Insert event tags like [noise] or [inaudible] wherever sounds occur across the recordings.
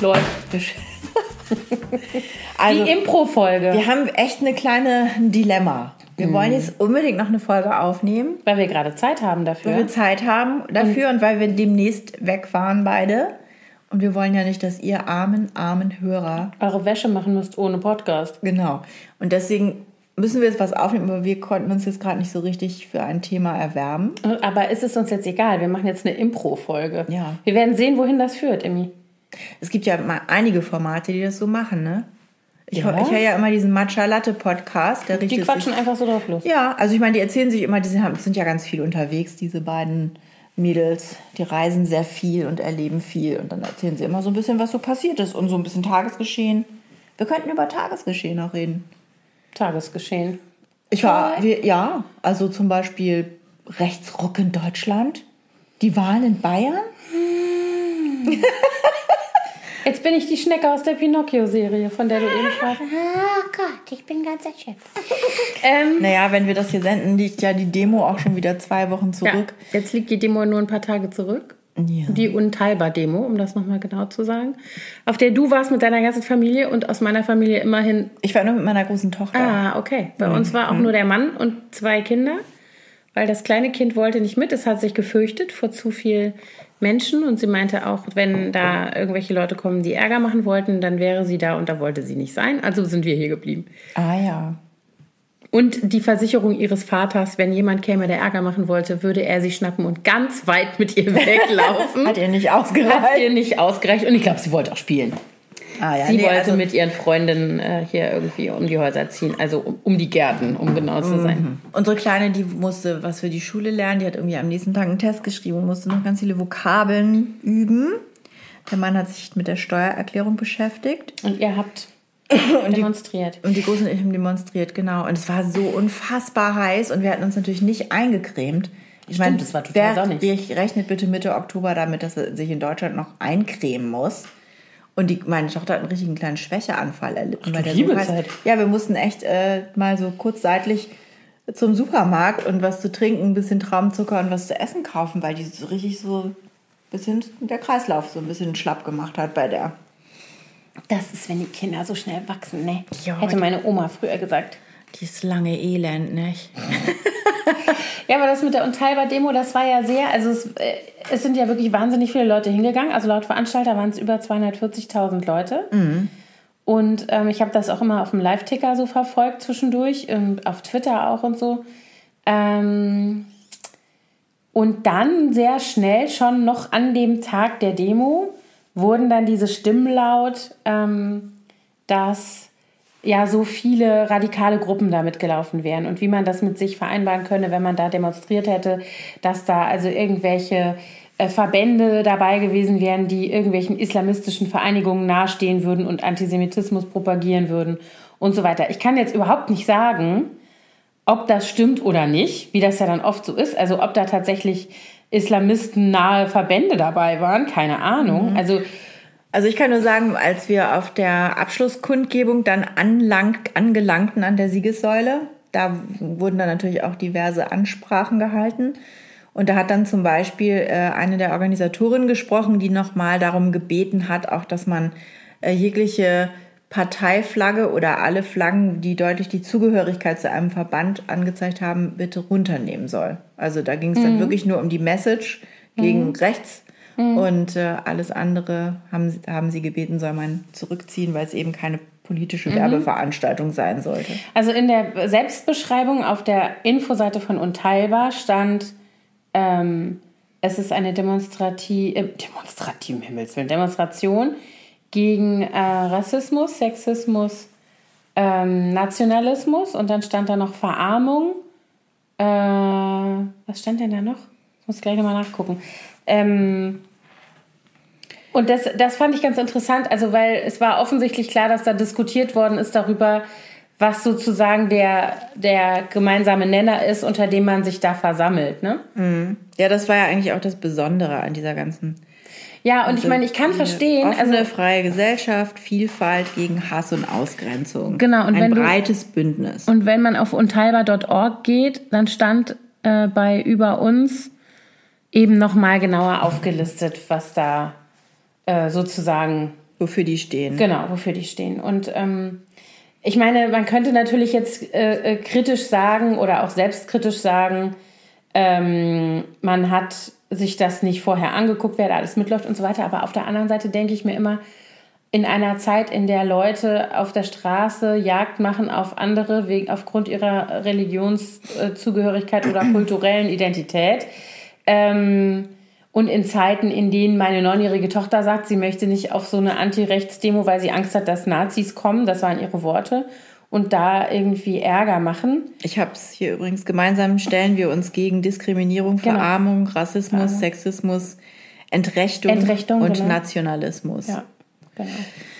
So. Läuft. [laughs] Also, Die Impro-Folge. wir haben echt eine kleine Dilemma. Wir wollen jetzt unbedingt noch eine Folge aufnehmen, Weil wir gerade Zeit haben dafür. weil wir Zeit haben dafür und weil wir demnächst wegfahren beide. Und wir wollen ja nicht, dass ihr armen, armen Hörer eure Wäsche machen müsst ohne Podcast. Genau. Und deswegen müssen wir jetzt was aufnehmen, aber wir konnten uns jetzt gerade nicht so richtig für ein Thema erwärmen. Aber ist es uns jetzt egal? Wir machen jetzt eine Impro-Folge. Ja. Wir werden sehen, wohin das führt, Emmy. Es gibt ja mal einige Formate, die das so machen, ne? Ich, Ja. ich höre ja immer diesen Matcha Latte Podcast, der Die quatschen sich. einfach so drauf los. Ja, also ich meine, die erzählen sich immer, die sind, sind ja ganz viel unterwegs, diese beiden Mädels. Die reisen sehr viel und erleben viel und dann erzählen sie immer so ein bisschen, was so passiert ist und so ein bisschen Tagesgeschehen. Wir könnten über Tagesgeschehen auch reden. Tagesgeschehen. Ich war, wir, ja, also zum Beispiel Rechtsruck in Deutschland, die Wahlen in Bayern. [laughs] Jetzt bin ich die Schnecke aus der Pinocchio-Serie, von der du eben sprachst. Oh Gott, ich bin ganz erschöpft. [laughs] Ähm, Naja, wenn wir das hier senden, liegt ja die Demo auch schon wieder zwei Wochen ja, zurück. jetzt liegt die Demo nur ein paar Tage zurück. Ja. Die Unteilbar-Demo, um das nochmal genau zu sagen. Auf der du warst mit deiner ganzen Familie und aus meiner Familie immerhin. Ich war nur mit meiner großen Tochter. Ah, okay. Bei uns war auch nur der Mann und zwei Kinder, weil das kleine Kind wollte nicht mit. Es hat sich gefürchtet vor zu viel Menschen und sie meinte auch, wenn da irgendwelche Leute kommen, die Ärger machen wollten, dann wäre sie da und da wollte sie nicht sein. Also sind wir hier geblieben. Ah ja. Und die Versicherung ihres Vaters, wenn jemand käme, der Ärger machen wollte, würde er sie schnappen und ganz weit mit ihr [laughs] weglaufen. Hat ihr nicht Hat ausgereicht? ihr nicht ausgereicht. Und ich glaube, sie wollte auch spielen. Ah ja, Sie nee, wollte also, mit ihren Freundinnen äh, hier irgendwie um die Häuser ziehen, also um, um die Gärten, um genau zu sein. Unsere Kleine, die musste was für die Schule lernen. Die hat irgendwie am nächsten Tag einen Test geschrieben und musste noch ganz viele Vokabeln üben. Der Mann hat sich mit der Steuererklärung beschäftigt. Und ihr habt [coughs] demonstriert. Und die Großen und ich haben demonstriert, genau. Und es war so unfassbar heiß und wir hatten uns natürlich nicht eingecremt. Ich Stimmt, das war total wer sonnig. rechnet bitte Mitte Oktober damit, dass er sich in Deutschland noch eincremen muss? Und die, meine Tochter hat einen richtigen kleinen Schwächeanfall erlitten. weil der so liebe Zeit. Ja, wir mussten echt äh, mal so kurz seitlich zum Supermarkt und was zu trinken, ein bisschen Traumzucker und was zu essen kaufen, weil die so richtig so ein bisschen der Kreislauf so ein bisschen schlapp gemacht hat bei der. Das ist, wenn die Kinder so schnell wachsen, ne? Ja, Hätte meine Oma früher gesagt. Dieses lange Elend, nicht? [laughs] Ja, aber das mit der Unteilbar-Demo, das war ja sehr, also es, äh, es sind ja wirklich wahnsinnig viele Leute hingegangen. Also laut Veranstalter waren es über 240.000 Leute. Und ähm, ich habe das auch immer auf dem Live-Ticker so verfolgt zwischendurch, und auf Twitter auch und so. Ähm, und dann sehr schnell, schon noch an dem Tag der Demo, wurden dann diese Stimmen laut, ähm, dass ja so viele radikale Gruppen da mitgelaufen wären und wie man das mit sich vereinbaren könne, wenn man da demonstriert hätte, dass da also irgendwelche äh, Verbände dabei gewesen wären, die irgendwelchen islamistischen Vereinigungen nahestehen würden und Antisemitismus propagieren würden und so weiter. Ich kann jetzt überhaupt nicht sagen, ob das stimmt oder nicht, wie das ja dann oft so ist. Also ob da tatsächlich Islamisten nahe Verbände dabei waren, keine Ahnung. Also Also ich kann nur sagen, als wir auf der Abschlusskundgebung dann anlang, angelangten an der Siegessäule, da wurden dann natürlich auch diverse Ansprachen gehalten. Und da hat dann zum Beispiel äh, eine der Organisatorinnen gesprochen, die nochmal darum gebeten hat, auch dass man äh, jegliche Parteiflagge oder alle Flaggen, die deutlich die Zugehörigkeit zu einem Verband angezeigt haben, bitte runternehmen soll. Also da ging es dann wirklich nur um die Message gegen rechts und äh, alles andere haben, sie- haben sie gebeten, soll man zurückziehen, weil es eben keine politische Werbeveranstaltung sein sollte. Also in der Selbstbeschreibung auf der Infoseite von Unteilbar stand, ähm, es ist eine Demonstrativ, äh, Demonstrativ, im Himmels Willen, Demonstration gegen äh, Rassismus, Sexismus, ähm, Nationalismus und dann stand da noch Verarmung. Äh, was stand denn da noch? Ich muss gleich nochmal nachgucken. Ähm, und das, das fand ich ganz interessant, also weil es war offensichtlich klar, dass da diskutiert worden ist darüber, was sozusagen der, der gemeinsame Nenner ist, unter dem man sich da versammelt. Ne? Ja, das war ja eigentlich auch das Besondere an dieser ganzen Ja, und ich meine, ich kann verstehen, offene, also freie Gesellschaft, Vielfalt gegen Hass und Ausgrenzung. Genau, und ein wenn du- breites Bündnis. Und wenn man auf unteilbar.org geht, dann stand äh, bei über uns eben nochmal genauer aufgelistet, was da äh, sozusagen. Wofür die stehen. Genau, wofür die stehen. Und ähm, ich meine, man könnte natürlich jetzt äh, äh, kritisch sagen oder auch selbstkritisch sagen, ähm, man hat sich das nicht vorher angeguckt, wer da alles mitläuft und so weiter. Aber auf der anderen Seite denke ich mir immer, in einer Zeit, in der Leute auf der Straße Jagd machen auf andere wegen, aufgrund ihrer Religionszugehörigkeit oder kulturellen Identität, ähm, und in Zeiten, in denen meine neunjährige Tochter sagt, sie möchte nicht auf so eine Anti-Rechts-Demo, weil sie Angst hat, dass Nazis kommen, das waren ihre Worte, und da irgendwie Ärger machen. Ich habe es hier übrigens gemeinsam stellen wir uns gegen Diskriminierung, genau. Verarmung, Rassismus, Verarmung. Sexismus, Entrechtung, Entrechtung und genau. Nationalismus. Ja, genau,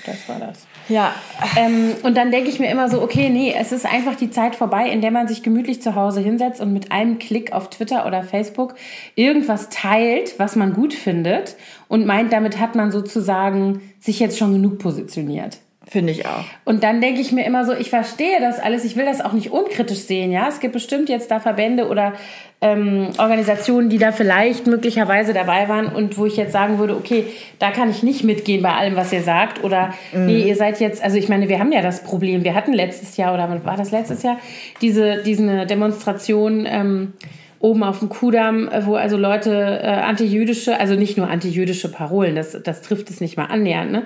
das war das. Ja. Ähm, und dann denke ich mir immer so, okay, nee, es ist einfach die Zeit vorbei, in der man sich gemütlich zu Hause hinsetzt und mit einem Klick auf Twitter oder Facebook irgendwas teilt, was man gut findet und meint, damit hat man sozusagen sich jetzt schon genug positioniert. Finde ich auch. Und dann denke ich mir immer so, ich verstehe das alles, ich will das auch nicht unkritisch sehen, ja. Es gibt bestimmt jetzt da Verbände oder ähm, Organisationen, die da vielleicht möglicherweise dabei waren und wo ich jetzt sagen würde, okay, da kann ich nicht mitgehen bei allem, was ihr sagt. Oder mhm. nee, ihr seid jetzt, also ich meine, wir haben ja das Problem, wir hatten letztes Jahr oder war das letztes Jahr, diese, diese Demonstration, ähm, oben auf dem Kudamm, wo also Leute äh, antijüdische, also nicht nur antijüdische Parolen, das, das trifft es nicht mal annähernd, ne?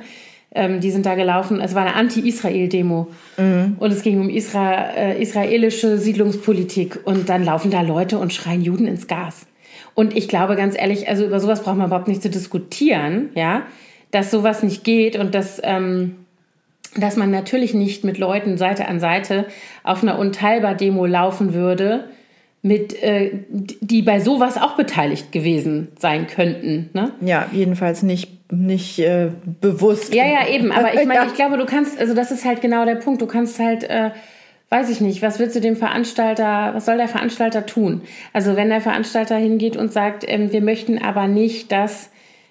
Ähm, die sind da gelaufen. Es war eine Anti-Israel-Demo. Mhm. Und es ging um Isra äh, israelische Siedlungspolitik. Und dann laufen da Leute und schreien Juden ins Gas. Und ich glaube ganz ehrlich, also über sowas braucht man überhaupt nicht zu diskutieren, ja, dass sowas nicht geht und dass, ähm, dass man natürlich nicht mit Leuten Seite an Seite auf einer Unteilbar-Demo laufen würde, mit, äh, die bei sowas auch beteiligt gewesen sein könnten. Ne? Ja, jedenfalls nicht nicht äh, bewusst. Ja, ja, eben. Aber ich [laughs] meine, ich glaube, du kannst, also das ist halt genau der Punkt. Du kannst halt, äh, weiß ich nicht, was willst du dem Veranstalter, was soll der Veranstalter tun? Also wenn der Veranstalter hingeht und sagt, ähm, wir möchten aber nicht, dass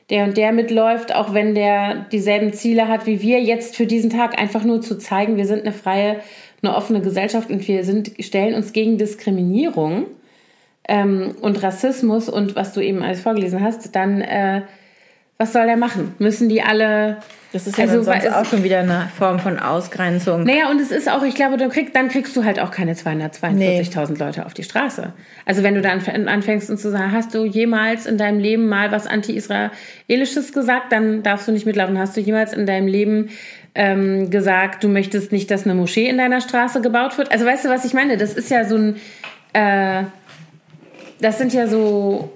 der und der mitläuft, auch wenn der dieselben Ziele hat wie wir, jetzt für diesen Tag einfach nur zu zeigen, wir sind eine freie, eine offene Gesellschaft und wir sind, stellen uns gegen Diskriminierung ähm, und Rassismus und was du eben alles vorgelesen hast, dann äh, was soll der machen? Müssen die alle. Das ist ja also, sonst auch schon wieder eine Form von Ausgrenzung. Naja, und es ist auch, ich glaube, du krieg, dann kriegst du halt auch keine 242.000 nee. Leute auf die Straße. Also wenn du dann anfängst und zu sagen, hast du jemals in deinem Leben mal was Anti-Israelisches gesagt, dann darfst du nicht mitlaufen. Hast du jemals in deinem Leben ähm, gesagt, du möchtest nicht, dass eine Moschee in deiner Straße gebaut wird? Also weißt du, was ich meine? Das ist ja so ein... Äh, das sind ja so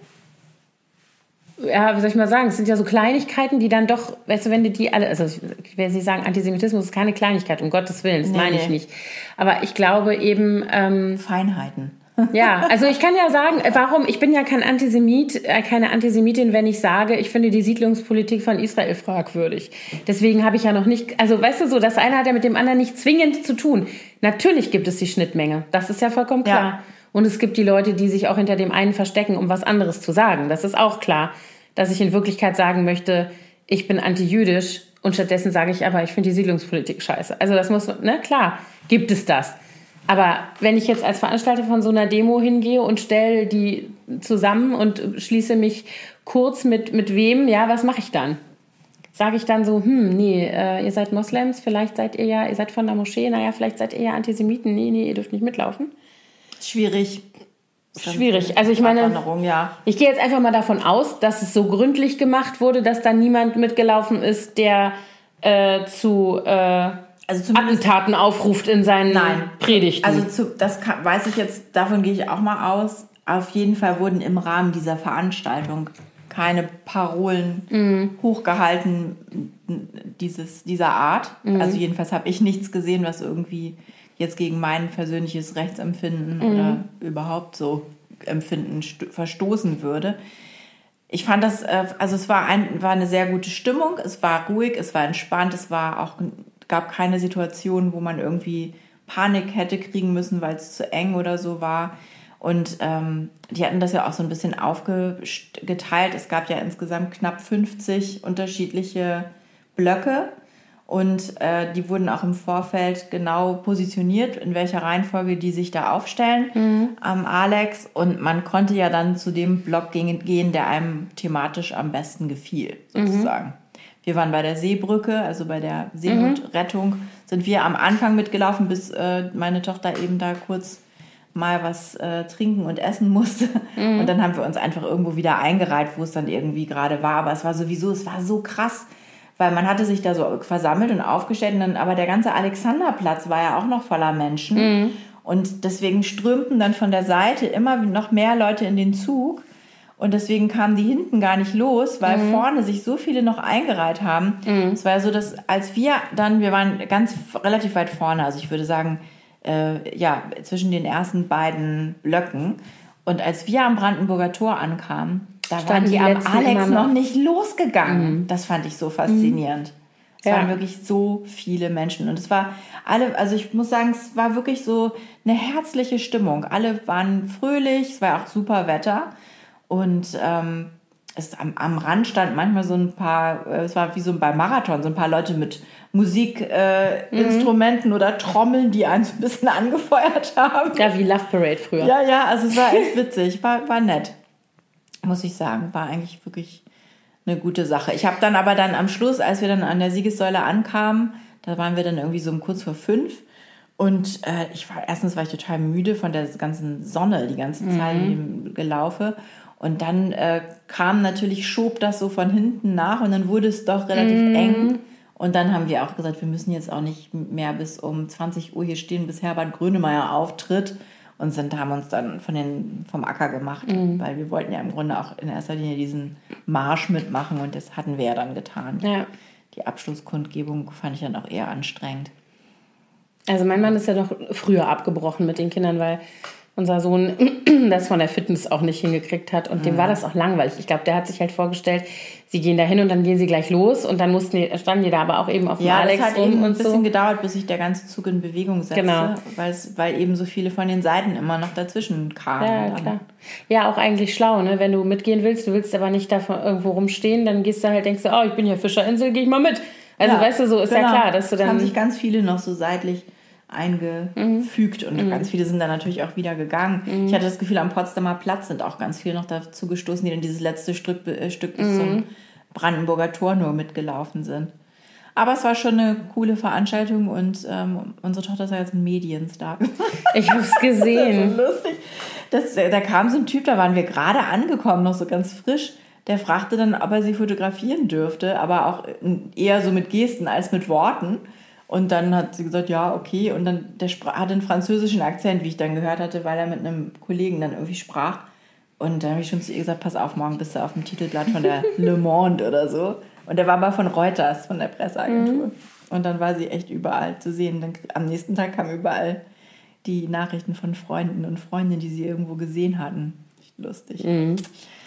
ja, wie soll ich mal sagen, es sind ja so Kleinigkeiten, die dann doch, weißt du, wenn du die alle, also ich nicht sagen, Antisemitismus ist keine Kleinigkeit, um Gottes Willen, das nee, meine ich nicht. Aber ich glaube eben. Ähm, Feinheiten. [laughs] Ja, also ich kann ja sagen, warum, ich bin ja kein Antisemit, äh, keine Antisemitin, wenn ich sage, ich finde die Siedlungspolitik von Israel fragwürdig. Deswegen habe ich ja noch nicht, also weißt du so, das eine hat ja mit dem anderen nicht zwingend zu tun. Natürlich gibt es die Schnittmenge, das ist ja vollkommen klar. Ja. Und es gibt die Leute, die sich auch hinter dem einen verstecken, um was anderes zu sagen. Das ist auch klar dass ich in Wirklichkeit sagen möchte, ich bin anti-jüdisch und stattdessen sage ich aber, ich finde die Siedlungspolitik scheiße. Also das muss, ne, klar, gibt es das. Aber wenn ich jetzt als Veranstalter von so einer Demo hingehe und stelle die zusammen und schließe mich kurz mit, mit wem, ja, was mache ich dann? Sage ich dann so, hm, nee, äh, ihr seid Moslems, vielleicht seid ihr ja, ihr seid von der Moschee, naja, vielleicht seid ihr ja Antisemiten, nee, nee, ihr dürft nicht mitlaufen. Schwierig schwierig. Also ich meine, ja. ich gehe jetzt einfach mal davon aus, dass es so gründlich gemacht wurde, dass da niemand mitgelaufen ist, der äh, zu äh, also Attentaten aufruft in seinen Nein. Predigten. Also zu, das kann, weiß ich jetzt, davon gehe ich auch mal aus. Auf jeden Fall wurden im Rahmen dieser Veranstaltung keine Parolen mhm. hochgehalten dieses, dieser Art. Mhm. Also jedenfalls habe ich nichts gesehen, was irgendwie jetzt gegen mein persönliches Rechtsempfinden mhm. oder überhaupt so Empfinden verstoßen würde. Ich fand das, äh, also es war, ein, war eine sehr gute Stimmung, es war ruhig, es war entspannt, es war auch, gab keine Situation, wo man irgendwie Panik hätte kriegen müssen, weil es zu eng oder so war. Und ähm, die hatten das ja auch so ein bisschen aufgeteilt. Es gab ja insgesamt knapp 50 unterschiedliche Blöcke. Und äh, die wurden auch im Vorfeld genau positioniert, in welcher Reihenfolge die sich da aufstellen mhm. am Alex. Und man konnte ja dann zu dem Block gehen, der einem thematisch am besten gefiel, sozusagen. Mhm. wir waren bei der Seebrücke, also bei der Seenotrettung, sind wir am Anfang mitgelaufen, bis äh, meine Tochter eben da kurz mal was äh, trinken und essen musste. Und dann haben wir uns einfach irgendwo wieder eingereiht, wo es dann irgendwie gerade war. Aber es war sowieso, es war so krass, weil man hatte sich da so versammelt und aufgestellt. Und dann, aber der ganze Alexanderplatz war ja auch noch voller Menschen. Und deswegen strömten dann von der Seite immer noch mehr Leute in den Zug. Und deswegen kamen die hinten gar nicht los, weil vorne sich so viele noch eingereiht haben. Es war ja so, dass als wir dann, wir waren ganz relativ weit vorne, also ich würde sagen, äh, ja, zwischen den ersten beiden Blöcken. Und als wir am Brandenburger Tor ankamen, da waren die die am Alex noch noch. nicht losgegangen. Das fand ich so faszinierend. Es Ja. waren wirklich so viele Menschen. Und es war alle, also ich muss sagen, es war wirklich so eine herzliche Stimmung. Alle waren fröhlich, es war auch super Wetter. Und ähm, es, am, am Rand stand manchmal so ein paar, äh, es war wie so beim Marathon, so ein paar Leute mit Musikinstrumenten äh, Instrumenten oder Trommeln, die einen so ein bisschen [laughs] angefeuert haben. Ja, wie Love Parade früher. Ja, ja, also es war echt witzig, war, war nett, muss ich sagen. War eigentlich wirklich eine gute Sache. Ich habe dann aber dann am Schluss, als wir dann an der Siegessäule ankamen, da waren wir dann irgendwie so um kurz vor fünf. Und äh, ich war, erstens war ich total müde von der ganzen Sonne, die ganze Zeit in dem Gelaufe. Und dann äh, kam natürlich, schob das so von hinten nach und dann wurde es doch relativ eng. Und dann haben wir auch gesagt, wir müssen jetzt auch nicht mehr bis um 20 Uhr hier stehen, bis Herbert Grönemeyer auftritt. Und sind, haben uns dann von den, vom Acker gemacht, weil wir wollten ja im Grunde auch in erster Linie diesen Marsch mitmachen und das hatten wir ja dann getan. Ja. Die Abschlusskundgebung fand ich dann auch eher anstrengend. Also mein Mann ist ja doch früher abgebrochen mit den Kindern, weil unser Sohn [clears throat] das von der Fitness auch nicht hingekriegt hat. Und dem war das auch langweilig. Ich glaube, der hat sich halt vorgestellt, sie gehen da hin und dann gehen sie gleich los. Und dann mussten die, standen die da aber auch eben auf dem Ja, Alex das hat eben ein bisschen so. gedauert, bis sich der ganze Zug in Bewegung setzte, Genau. weil, eben so viele von den Seiten immer noch dazwischen kamen. Ja, dann. klar. Ja, auch eigentlich schlau, ne? Wenn du mitgehen willst, du willst aber nicht da irgendwo rumstehen, dann gehst du halt, denkst du, oh, ich bin hier Fischerinsel, gehe ich mal mit. Also Ja, weißt du, so ist ja genau. klar, dass du Es haben dann. sich ganz viele noch so seitlich eingefügt Mhm. und ganz viele sind dann natürlich auch wieder gegangen. Ich hatte das Gefühl, am Potsdamer Platz sind auch ganz viele noch dazu gestoßen, die dann dieses letzte Stück, äh, Stück bis Mhm. zum Brandenburger Tor nur mitgelaufen sind. Aber es war schon eine coole Veranstaltung und ähm, unsere Tochter ist ja jetzt ein Medienstar. [laughs] Ich hab's [laughs] so gesehen. lustig. Das, da kam so ein Typ, da waren wir gerade angekommen, noch so ganz frisch. Der fragte dann, ob er sie fotografieren dürfte, aber auch eher so mit Gesten als mit Worten. Und dann hat sie gesagt, ja, okay. Und dann der spra- hat einen französischen Akzent, wie ich dann gehört hatte, weil er mit einem Kollegen dann irgendwie sprach. Und dann habe ich schon zu ihr gesagt, pass auf, morgen bist du auf dem Titelblatt von der [laughs] Le Monde oder so. Und der war aber von Reuters, von der Presseagentur. Und dann war sie echt überall zu sehen. Dann, am nächsten Tag kamen überall die Nachrichten von Freunden und Freundinnen, die sie irgendwo gesehen hatten. Lustig.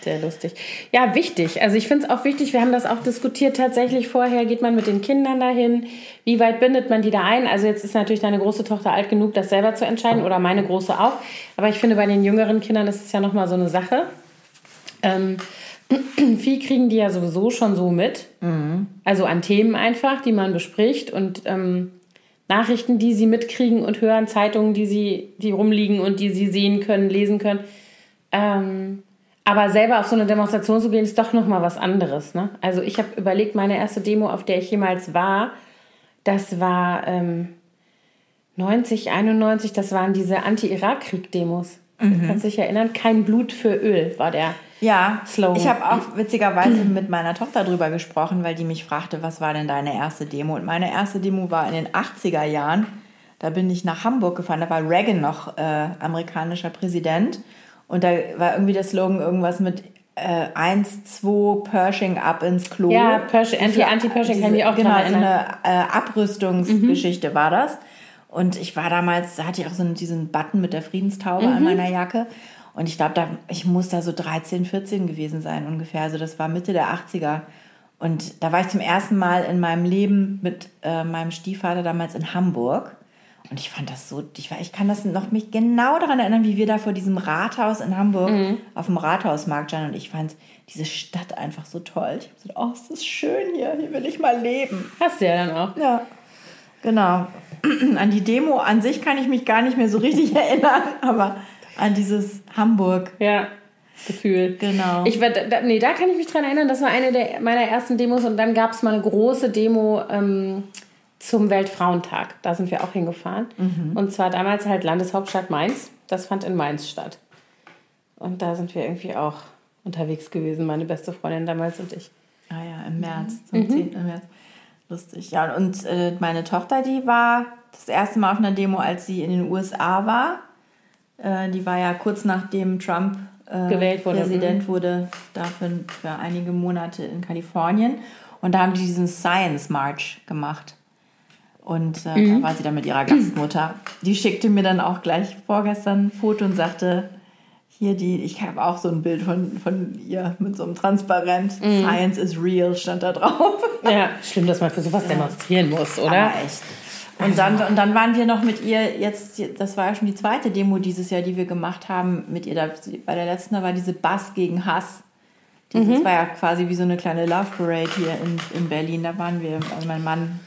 Sehr lustig. Ja, wichtig. Also ich finde es auch wichtig, wir haben das auch diskutiert tatsächlich vorher, geht man mit den Kindern dahin, wie weit bindet man die da ein? Also jetzt ist natürlich deine große Tochter alt genug, das selber zu entscheiden oder meine große auch. Aber ich finde, bei den jüngeren Kindern ist es ja nochmal so eine Sache. Ähm, [clears throat] viel kriegen die ja sowieso schon so mit. Also an Themen einfach, die man bespricht und ähm, Nachrichten, die sie mitkriegen und hören, Zeitungen, die sie, die rumliegen und die sie sehen können, lesen können. Ähm, aber selber auf so eine Demonstration zu gehen, ist doch nochmal was anderes. Ne? Also ich habe überlegt, meine erste Demo, auf der ich jemals war, das war ähm, 90, 91, das waren diese Anti-Irak-Krieg-Demos. Kannst du dich erinnern? Kein Blut für Öl war der. Ja, Slogan. ich habe auch witzigerweise mit meiner Tochter drüber gesprochen, weil die mich fragte, was war denn deine erste Demo? Und meine erste Demo war in den 80er Jahren. Da bin ich nach Hamburg gefahren, da war Reagan noch äh, amerikanischer Präsident. Und da war irgendwie der Slogan irgendwas mit äh, 1, 2, Pershing ab ins Klo. Ja, Pershing- Anti- Anti-Pershing kann ich auch Genau, so eine äh, Abrüstungsgeschichte war das. Und ich war damals, da hatte ich auch so einen, diesen Button mit der Friedenstaube an meiner Jacke. Und ich glaube, da, ich muss da so 13, 14 gewesen sein ungefähr. Also das war Mitte der 80er. Und da war ich zum ersten Mal in meinem Leben mit äh, meinem Stiefvater damals in Hamburg. Und ich fand das so, ich, war, ich kann das noch mich genau daran erinnern, wie wir da vor diesem Rathaus in Hamburg auf dem Rathausmarkt standen. Und ich fand diese Stadt einfach so toll. Ich hab gesagt, oh, ist das schön hier, hier will ich mal leben. Hast du ja dann auch. Ja, genau. [clears throat] An die Demo an sich kann ich mich gar nicht mehr so richtig [laughs] erinnern, aber an dieses Hamburg. Ja. Gefühl. Genau. Ich war, da, nee, da kann ich mich dran erinnern, das war eine der, meiner ersten Demos und dann gab es mal eine große Demo ähm, zum Weltfrauentag. Da sind wir auch hingefahren. Und zwar damals halt Landeshauptstadt Mainz. Das fand in Mainz statt. Und da sind wir irgendwie auch unterwegs gewesen, meine beste Freundin damals und ich. Ah ja, im März, zum 10. März. Lustig. Ja, und äh, meine Tochter, die war das erste Mal auf einer Demo, als sie in den USA war. Äh, die war ja kurz nachdem Trump äh, Gewählt wurde, Präsident wurde, da für, für einige Monate in Kalifornien. Und da haben die diesen Science March gemacht. Und äh, da war sie dann mit ihrer Gastmutter. Die schickte mir dann auch gleich vorgestern ein Foto und sagte, hier die, ich habe auch so ein Bild von, von ihr mit so einem Transparent. Science is real stand da drauf. Ja, schlimm, dass man für sowas demonstrieren muss, oder? Aber echt. Und dann, und dann waren wir noch mit ihr jetzt, das war ja schon die zweite Demo dieses Jahr, die wir gemacht haben mit ihr. Da, bei der letzten da war diese Bass gegen Hass. Dieses war ja quasi wie so eine kleine Love Parade hier in, in Berlin. Da waren wir, also mein Mann.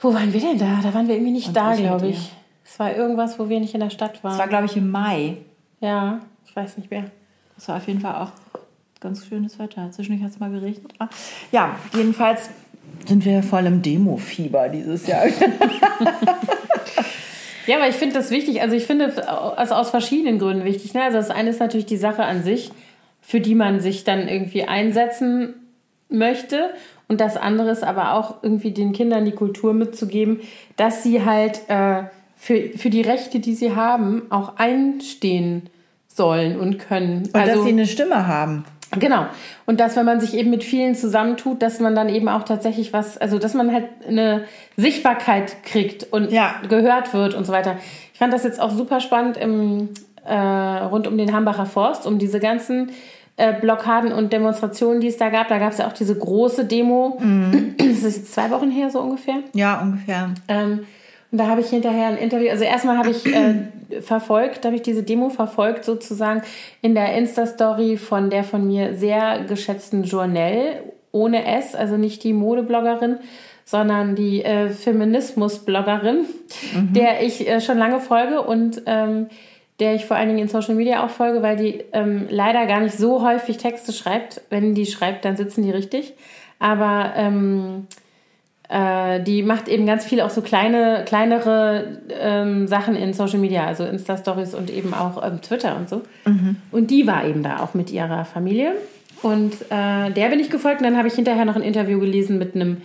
Wo waren wir denn da? Da waren wir irgendwie nicht Und da, glaube ich. Es war irgendwas, wo wir nicht in der Stadt waren. Das war, glaube ich, im Mai. ja, ich weiß nicht mehr. Das war auf jeden Fall auch ganz schönes Wetter. Zwischendurch hat es mal geregnet. Ah, Ja, jedenfalls sind wir voll im Demo-Fieber dieses Jahr. [laughs] Ja, aber ich finde das wichtig. Also ich finde, also aus verschiedenen Gründen wichtig. Ne? Also das eine ist natürlich die Sache an sich, für die man sich dann irgendwie einsetzen möchte. Und das andere ist aber auch irgendwie den Kindern die Kultur mitzugeben, dass sie halt äh, für, für die Rechte, die sie haben, auch einstehen sollen und können. Und dass sie eine Stimme haben. Genau. Und dass, wenn man sich eben mit vielen zusammentut, dass man dann eben auch tatsächlich was, also dass man halt eine Sichtbarkeit kriegt und Ja. gehört wird und so weiter. Ich fand das jetzt auch super spannend im, äh, rund um den Hambacher Forst, um diese ganzen äh, Blockaden und Demonstrationen, die es da gab. Da gab es ja auch diese große Demo. Das ist jetzt zwei Wochen her so ungefähr. Ja, ungefähr. Ähm, und da habe ich hinterher ein Interview, also erstmal habe ich äh, verfolgt, habe ich diese Demo verfolgt sozusagen in der Insta-Story von der von mir sehr geschätzten Journelle ohne S, also nicht die Modebloggerin, sondern die äh, Feminismus-Bloggerin, der ich äh, schon lange folge und ähm, der ich vor allen Dingen in Social Media auch folge, weil die ähm, leider gar nicht so häufig Texte schreibt. Wenn die schreibt, dann sitzen die richtig. Aber ähm, äh, die macht eben ganz viel auch so kleine, kleinere ähm, Sachen in Social Media, also Insta-Stories und eben auch ähm, Twitter und so. Und die war eben da auch mit ihrer Familie. Und äh, der bin ich gefolgt und dann habe ich hinterher noch ein Interview gelesen mit einem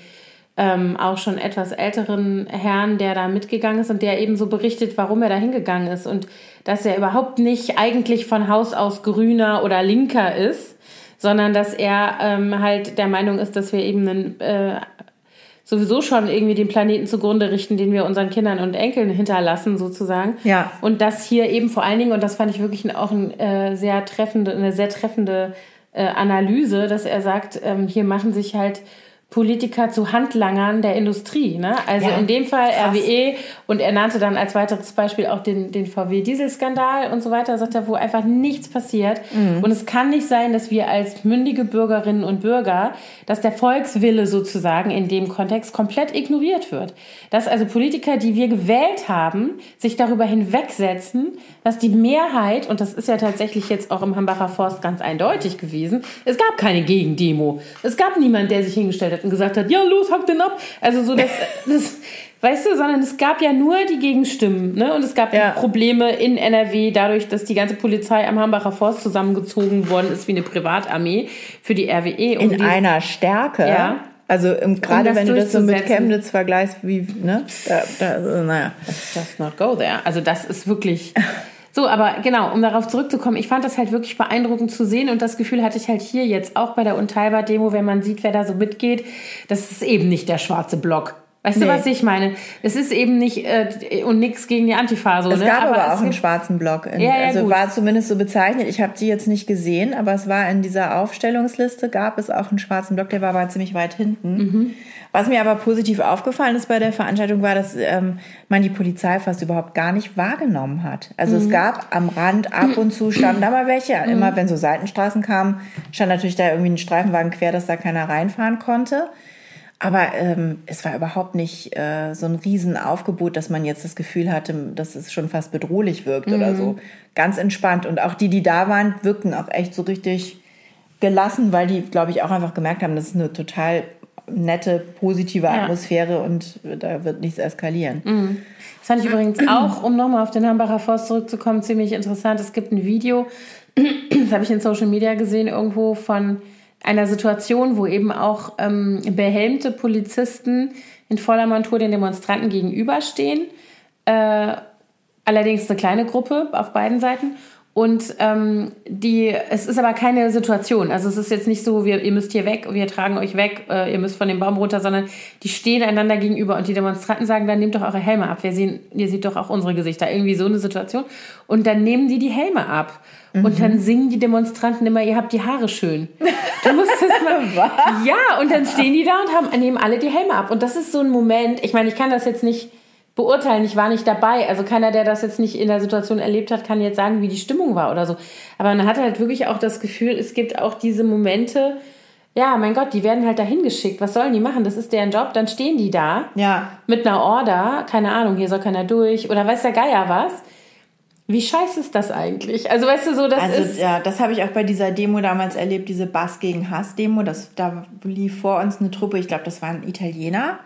ähm, auch schon etwas älteren Herrn, der da mitgegangen ist und der eben so berichtet, warum er da hingegangen ist und dass er überhaupt nicht eigentlich von Haus aus grüner oder linker ist, sondern dass er ähm, halt der Meinung ist, dass wir eben einen äh, sowieso schon irgendwie den Planeten zugrunde richten, den wir unseren Kindern und Enkeln hinterlassen, sozusagen. Ja. Und das hier eben vor allen Dingen, und das fand ich wirklich auch ein, äh, sehr treffende, eine sehr treffende äh, Analyse, dass er sagt, ähm, hier machen sich halt Politiker zu Handlangern der Industrie. Ne? Also Ja, in dem Fall krass. RWE und er nannte dann als weiteres Beispiel auch den, den VW-Dieselskandal und so weiter, sagt er, wo einfach nichts passiert. Mhm. Und es kann nicht sein, dass wir als mündige Bürgerinnen und Bürger, dass der Volkswille sozusagen in dem Kontext komplett ignoriert wird. Dass also Politiker, die wir gewählt haben, sich darüber hinwegsetzen, dass die Mehrheit, und das ist ja tatsächlich jetzt auch im Hambacher Forst ganz eindeutig gewesen, es gab keine Gegendemo. Es gab niemand, der sich hingestellt hat und gesagt hat, ja, los, hack den ab. Also so, das, [laughs] das weißt du, sondern es gab ja nur die Gegenstimmen, ne? Und es gab Ja. Probleme in NRW dadurch, dass die ganze Polizei am Hambacher Forst zusammengezogen worden ist wie eine Privatarmee für die RWE. um In die- einer Stärke. Ja. Also im, gerade das wenn du das so mit. Chemnitz vergleichst, wie, ne? Da, da, also, naja. Just not go there. Also das ist wirklich. [laughs] So, aber genau, um darauf zurückzukommen, ich fand das halt wirklich beeindruckend zu sehen und das Gefühl hatte ich halt hier jetzt auch bei der Unteilbar-Demo, wenn man sieht, wer da so mitgeht, das ist eben nicht der schwarze Block. Weißt Nee. du, was ich meine? Es ist eben nicht, äh, und nichts gegen die Antifa, so, Es ne? gab aber, auch es einen schwarzen Block. In, Ja, ja, also gut. war zumindest so bezeichnet. Ich habe die jetzt nicht gesehen, aber es war in dieser Aufstellungsliste, gab es auch einen schwarzen Block, der war aber ziemlich weit hinten. Mhm. Was mir aber positiv aufgefallen ist bei der Veranstaltung, war, dass ähm, man die Polizei fast überhaupt gar nicht wahrgenommen hat. Also Mhm. es gab am Rand ab und zu standen da mal welche. Immer wenn so Seitenstraßen kamen, stand natürlich da irgendwie ein Streifenwagen quer, dass da keiner reinfahren konnte. Aber ähm, es war überhaupt nicht äh, so ein Riesenaufgebot, dass man jetzt das Gefühl hatte, dass es schon fast bedrohlich wirkt Mhm. oder so. Ganz entspannt. Und auch die, die da waren, wirkten auch echt so richtig gelassen, weil die, glaube ich, auch einfach gemerkt haben, das ist eine total nette, positive Ja. Atmosphäre und da wird nichts eskalieren. Das fand ich übrigens [clears throat] auch, um nochmal auf den Hambacher Forst zurückzukommen, ziemlich interessant. Es gibt ein Video, [clears throat] das habe ich in Social Media gesehen, irgendwo von einer Situation, wo eben auch ähm, behelmte Polizisten in voller Montur den Demonstranten gegenüberstehen. Äh, allerdings eine kleine Gruppe auf beiden Seiten. Und ähm, die, es ist aber keine Situation. Also es ist jetzt nicht so, wir, ihr müsst hier weg, wir tragen euch weg, äh, ihr müsst von dem Baum runter, sondern die stehen einander gegenüber und die Demonstranten sagen, dann nehmt doch eure Helme ab. Wir sehen, ihr seht doch auch unsere Gesichter. Irgendwie so eine Situation. Und dann nehmen die die Helme ab. Und dann singen die Demonstranten immer, ihr habt die Haare schön. Du musst das mal. [laughs] Ja, und dann stehen die da und haben, nehmen alle die Helme ab. Und das ist so ein Moment, ich meine, ich kann das jetzt nicht beurteilen, ich war nicht dabei. Also keiner, der das jetzt nicht in der Situation erlebt hat, kann jetzt sagen, wie die Stimmung war oder so. Aber man hat halt wirklich auch das Gefühl, es gibt auch diese Momente, ja, mein Gott, die werden halt dahin geschickt. Was sollen die machen? Das ist deren Job. Dann stehen die da Ja, mit einer Order, keine Ahnung, hier soll keiner durch oder weiß der Geier was. Wie scheiße ist das eigentlich? Also weißt du so, das Also ist ja, das habe ich auch bei dieser Demo damals erlebt, diese Bass gegen Hass Demo. Das, da lief vor uns eine Truppe, ich glaube, das waren Italiener.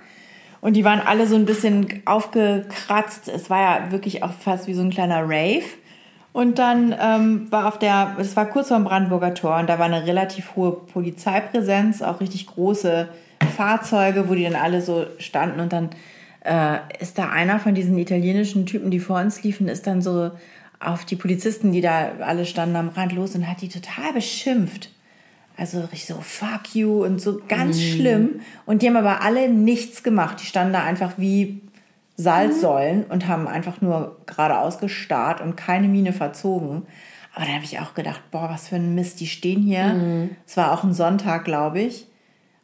Und die waren alle so ein bisschen aufgekratzt. Es war ja wirklich auch fast wie so ein kleiner Rave. Und dann ähm, war auf der, es war kurz vor dem Brandenburger Tor und da war eine relativ hohe Polizeipräsenz, auch richtig große Fahrzeuge, wo die dann alle so standen und dann äh, ist da einer von diesen italienischen Typen, die vor uns liefen, ist dann so auf die Polizisten, die da alle standen am Rand los und hat die total beschimpft. Also richtig so, fuck you und so ganz schlimm. Und die haben aber alle nichts gemacht. Die standen da einfach wie Salzsäulen und haben einfach nur geradeaus gestarrt und keine Miene verzogen. Aber dann habe ich auch gedacht, boah, was für ein Mist, die stehen hier. Es war auch ein Sonntag, glaube ich.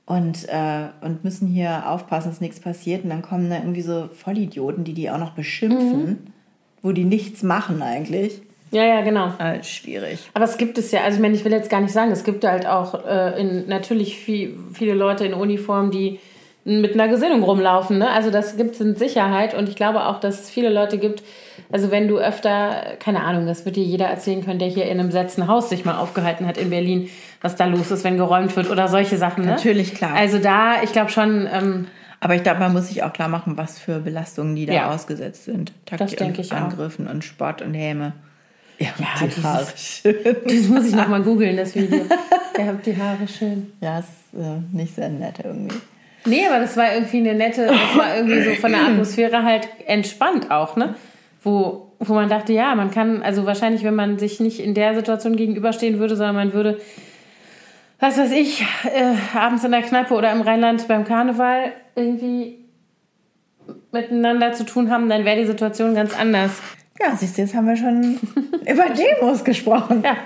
Und, äh, und müssen hier aufpassen, dass nichts passiert. Und dann kommen da irgendwie so Vollidioten, die die auch noch beschimpfen, wo die nichts machen eigentlich. ja, ja, genau. Äh, schwierig. Aber es gibt es ja, also ich meine, ich will jetzt gar nicht sagen, es gibt halt auch äh, in, natürlich viel, viele Leute in Uniform, die mit einer Gesinnung rumlaufen. Ne? Also das gibt es in Sicherheit und ich glaube auch, dass es viele Leute gibt, also wenn du öfter, keine Ahnung, das wird dir jeder erzählen können, der hier in einem besetzten Haus sich mal aufgehalten hat in Berlin, was da los ist, wenn geräumt wird oder solche Sachen. Ne? Natürlich, klar. Also da, ich glaube schon, ähm, Aber ich glaube, man muss sich auch klar machen, was für Belastungen die da Ja. ausgesetzt sind. Ich auch. Angriffen und Spott und Häme. Ja, Ja, die Haare [laughs] schön. das muss ich nochmal googeln, das Video. Ihr habt die Haare schön. Ja, ist äh, nicht sehr nett irgendwie. Nee, aber das war irgendwie eine nette, das war irgendwie so von der Atmosphäre halt entspannt auch, ne? Wo, wo man dachte, ja, man kann, also wahrscheinlich, wenn man sich nicht in der Situation gegenüberstehen würde, sondern man würde, was weiß ich, äh, abends in der Kneipe oder im Rheinland beim Karneval irgendwie miteinander zu tun haben, dann wäre die Situation ganz anders. Ja, siehst du, jetzt haben wir schon [laughs] über Demos gesprochen. Ja.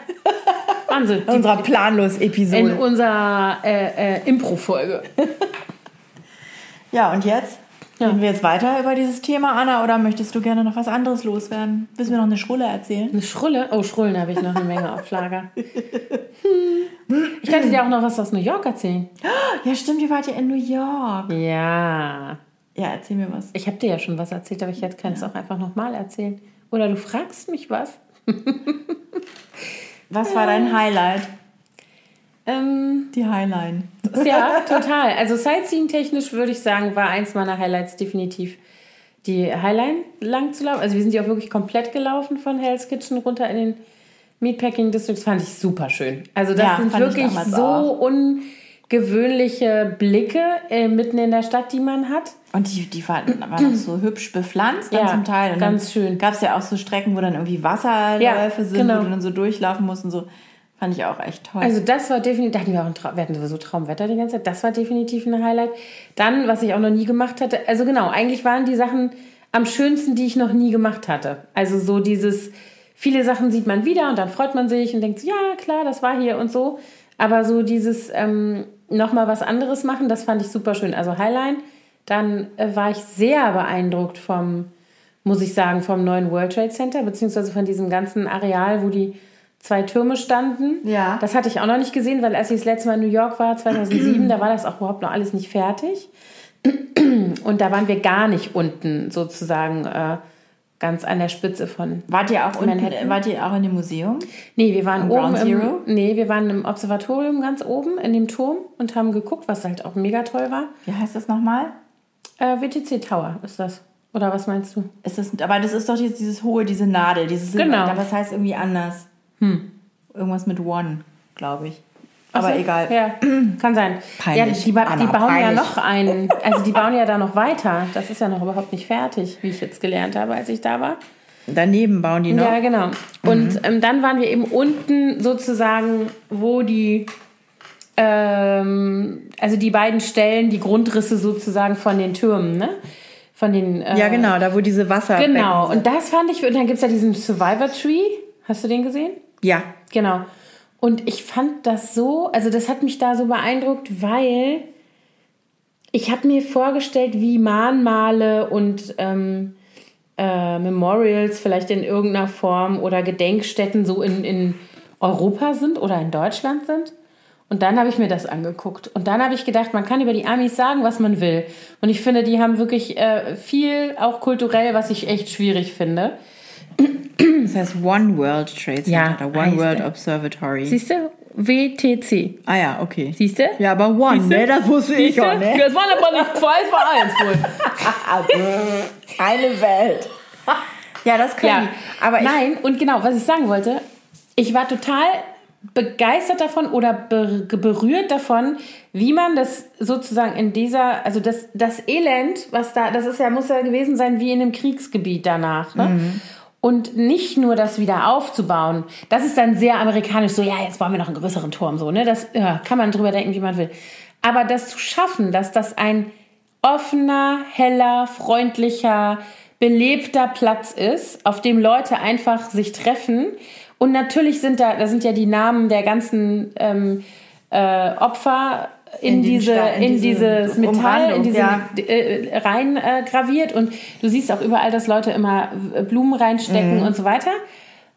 Wahnsinn. In unserer Planlos-Episode. In unserer äh, äh, Impro-Folge. [laughs] Ja, und jetzt? Ja. Reden wir jetzt weiter über dieses Thema, Anna, oder möchtest du gerne noch was anderes loswerden? Willst du mir noch eine Schrulle erzählen? Eine Schrulle? Oh, Schrullen habe ich noch eine Menge auf Lager. Hm. [laughs] Ich könnte dir auch noch was aus New York erzählen. Ja, stimmt, ihr wart ja in New York. Ja. Ja, erzähl mir was. Ich habe dir ja schon was erzählt, aber ich jetzt kann es auch einfach nochmal erzählen. Oder du fragst mich was. Was war dein Highlight? Ähm, Die Highline. ja, total. Also Sightseeing-technisch würde ich sagen, war eins meiner Highlights definitiv die Highline lang zu laufen. Also wir sind ja auch wirklich komplett gelaufen von Hell's Kitchen runter in den Meatpacking Districts. Fand ich super schön. Also das Ja, sind wirklich so auch. ungewöhnliche Blicke äh, mitten in der Stadt, die man hat. Und die, die waren, waren auch so hübsch bepflanzt dann Ja, zum Teil. Und ganz schön. Gab es ja auch so Strecken, wo dann irgendwie Wasserläufe Ja, sind, genau. wo du dann so durchlaufen musst und so. Fand ich auch echt toll. Also das war definitiv, da hatten wir auch ein Traum, wir hatten sowieso Traumwetter die ganze Zeit, das war definitiv ein Highlight. Dann, was ich auch noch nie gemacht hatte, also genau, eigentlich waren die Sachen am schönsten, die ich noch nie gemacht hatte. Also so dieses, viele Sachen sieht man wieder und dann freut man sich und denkt, ja klar, das war hier und so. Aber so dieses ähm, nochmal was anderes machen, das fand ich super schön. Also Highline, dann äh, war ich sehr beeindruckt vom, muss ich sagen, vom neuen World Trade Center, beziehungsweise von diesem ganzen Areal, wo die zwei Türme standen. Ja. Das hatte ich auch noch nicht gesehen, weil als ich das letzte Mal in New York war, 2007, [clears throat] da war das auch überhaupt noch alles nicht fertig. [clears throat] Und da waren wir gar nicht unten sozusagen äh, ganz an der Spitze von. Wart ihr auch unten, Manhattan? wart ihr auch in dem Museum? Nee, wir waren oben im, Zero? Nee, wir waren im Observatorium ganz oben in dem Turm und haben geguckt, was halt auch mega toll war. Wie heißt das nochmal? Äh, WTC Tower ist das. Oder was meinst du? Ist das, aber das ist doch jetzt dieses hohe, diese Nadel, dieses Genau. Aber das heißt irgendwie anders. Irgendwas mit One, glaube ich. Aber so, egal. Ja, kann sein. Peinlich, Ja, die, ba Anna, die bauen ja peinlich. noch einen, also die bauen ja da noch weiter. Das ist ja noch überhaupt nicht fertig, wie ich jetzt gelernt habe, als ich da war. Daneben bauen die noch. Ja, genau. Mhm. Und ähm, dann waren wir eben unten sozusagen, wo die, ähm, also die beiden Stellen, die Grundrisse sozusagen von den Türmen, ne? Von den. Äh, Ja, genau, da wo diese Wasser. Genau. Und das fand ich, und dann gibt es ja diesen Survivor Tree. Hast du den gesehen? Ja. Genau. Und ich fand das so, also das hat mich da so beeindruckt, weil ich habe mir vorgestellt, wie Mahnmale und ähm, äh, Memorials vielleicht in irgendeiner Form oder Gedenkstätten so in, in Europa sind oder in Deutschland sind. Und dann habe ich mir das angeguckt. Und dann habe ich gedacht, man kann über die Amis sagen, was man will. Und ich finde, die haben wirklich äh, viel, auch kulturell, was ich echt schwierig finde. Das heißt One World Trade Center Ja, oder One World er. Observatory. Siehst du? WTC. ah ja, okay. Siehst du? Ja, aber One, ne? Das wusste ich auch, ne? Das waren aber nicht zwei, es war eins wohl. [laughs] Eine Welt. Ja, das können Ja. Aber ich, nein, und genau, was ich sagen wollte, ich war total begeistert davon oder be berührt davon, wie man das sozusagen in dieser, also das, das Elend, was da, das ist ja, muss ja gewesen sein wie in einem Kriegsgebiet danach. Ne? Mhm. Und nicht nur das wieder aufzubauen, das ist dann sehr amerikanisch, so ja, jetzt bauen wir noch einen größeren Turm, so, ne? Das ja, kann man drüber denken, wie man will. Aber das zu schaffen, dass das ein offener, heller, freundlicher, belebter Platz ist, auf dem Leute einfach sich treffen. Und natürlich sind da, da sind ja die Namen der ganzen ähm, äh, Opfer in, In diese, Sta- in in, diese dieses Metall, Umrandung, in diese ja. äh, rein äh, graviert. Und du siehst auch überall, dass Leute immer äh, Blumen reinstecken Mhm. und so weiter.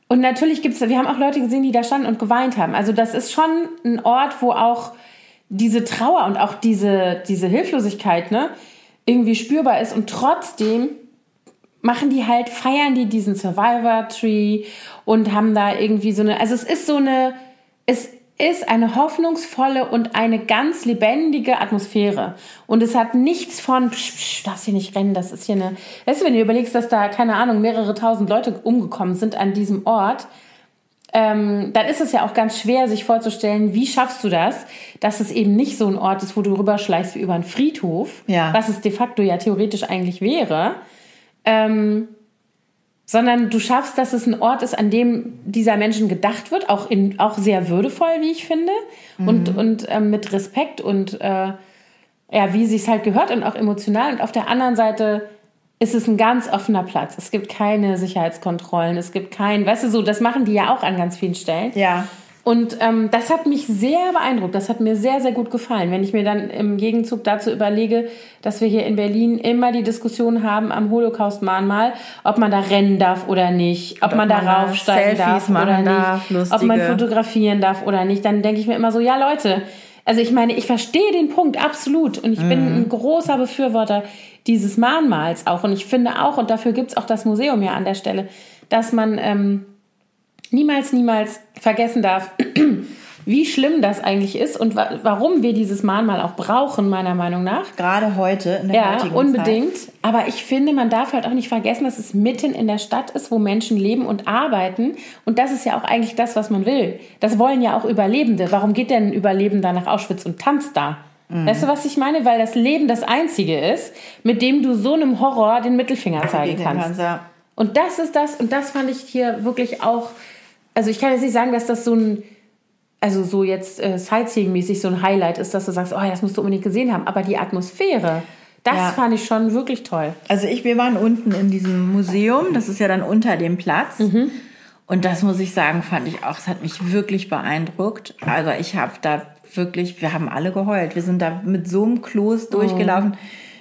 Und natürlich gibt es, wir haben auch Leute gesehen, die da standen und geweint haben. Also das ist schon ein Ort, wo auch diese Trauer und auch diese, diese Hilflosigkeit ne, irgendwie spürbar ist. Und trotzdem machen die halt, feiern die diesen Survivor Tree und haben da irgendwie so eine, also es ist so eine, es ist eine hoffnungsvolle und eine ganz lebendige Atmosphäre. Und es hat nichts von, psch, psch, darfst hier nicht rennen, das ist hier eine, weißt du, wenn du überlegst, dass da, keine Ahnung, mehrere tausend Leute umgekommen sind an diesem Ort, ähm, dann ist es ja auch ganz schwer, sich vorzustellen, wie schaffst du das, dass es eben nicht so ein Ort ist, wo du rüberschleichst wie über einen Friedhof, Ja. was es de facto ja theoretisch eigentlich wäre, ähm, sondern du schaffst, dass es ein Ort ist, an dem dieser Menschen gedacht wird, auch, in, auch sehr würdevoll, wie ich finde, und, und ähm, mit Respekt und äh, ja, wie sich halt gehört und auch emotional. Und auf der anderen Seite ist es ein ganz offener Platz. Es gibt keine Sicherheitskontrollen, es gibt kein, weißt du so, das machen die ja auch an ganz vielen Stellen. ja. Und ähm, das hat mich sehr beeindruckt. Das hat mir sehr, sehr gut gefallen. Wenn ich mir dann im Gegenzug dazu überlege, dass wir hier in Berlin immer die Diskussion haben am Holocaust-Mahnmal, ob man da rennen darf oder nicht, ob, man da man da raufsteigen darf oder darf, nicht, ob man lustige. fotografieren darf oder nicht, dann denke ich mir immer so, ja Leute, also ich meine, ich verstehe den Punkt absolut und ich bin ein großer Befürworter dieses Mahnmals auch. Und ich finde auch, und dafür gibt es auch das Museum ja an der Stelle, dass man ähm, niemals, niemals vergessen darf, [clears throat] wie schlimm das eigentlich ist und wa warum wir dieses Mahnmal auch brauchen, meiner Meinung nach. Gerade heute, in der Ja, heutigen unbedingt. Zeit. Aber ich finde, man darf halt auch nicht vergessen, dass es mitten in der Stadt ist, wo Menschen leben und arbeiten. Und das ist ja auch eigentlich das, was man will. Das wollen ja auch Überlebende. Warum geht denn ein Überlebender nach Auschwitz und tanzt da? Mhm. Weißt du, was ich meine? Weil das Leben das Einzige ist, mit dem du so einem Horror den Mittelfinger zeigen kannst. kannst, ja. Und das ist das, und das fand ich hier wirklich auch, also ich kann jetzt nicht sagen, dass das so ein, also so jetzt äh, Sightseeing-mäßig so ein Highlight ist, dass du sagst, oh, das musst du unbedingt gesehen haben. Aber die Atmosphäre, das Ja. fand ich schon wirklich toll. Also ich, wir waren unten in diesem Museum, das ist ja dann unter dem Platz. Mhm. Und das muss ich sagen, fand ich auch, es hat mich wirklich beeindruckt. Also ich habe da wirklich, wir haben alle geheult. Wir sind da mit so einem Kloß durchgelaufen.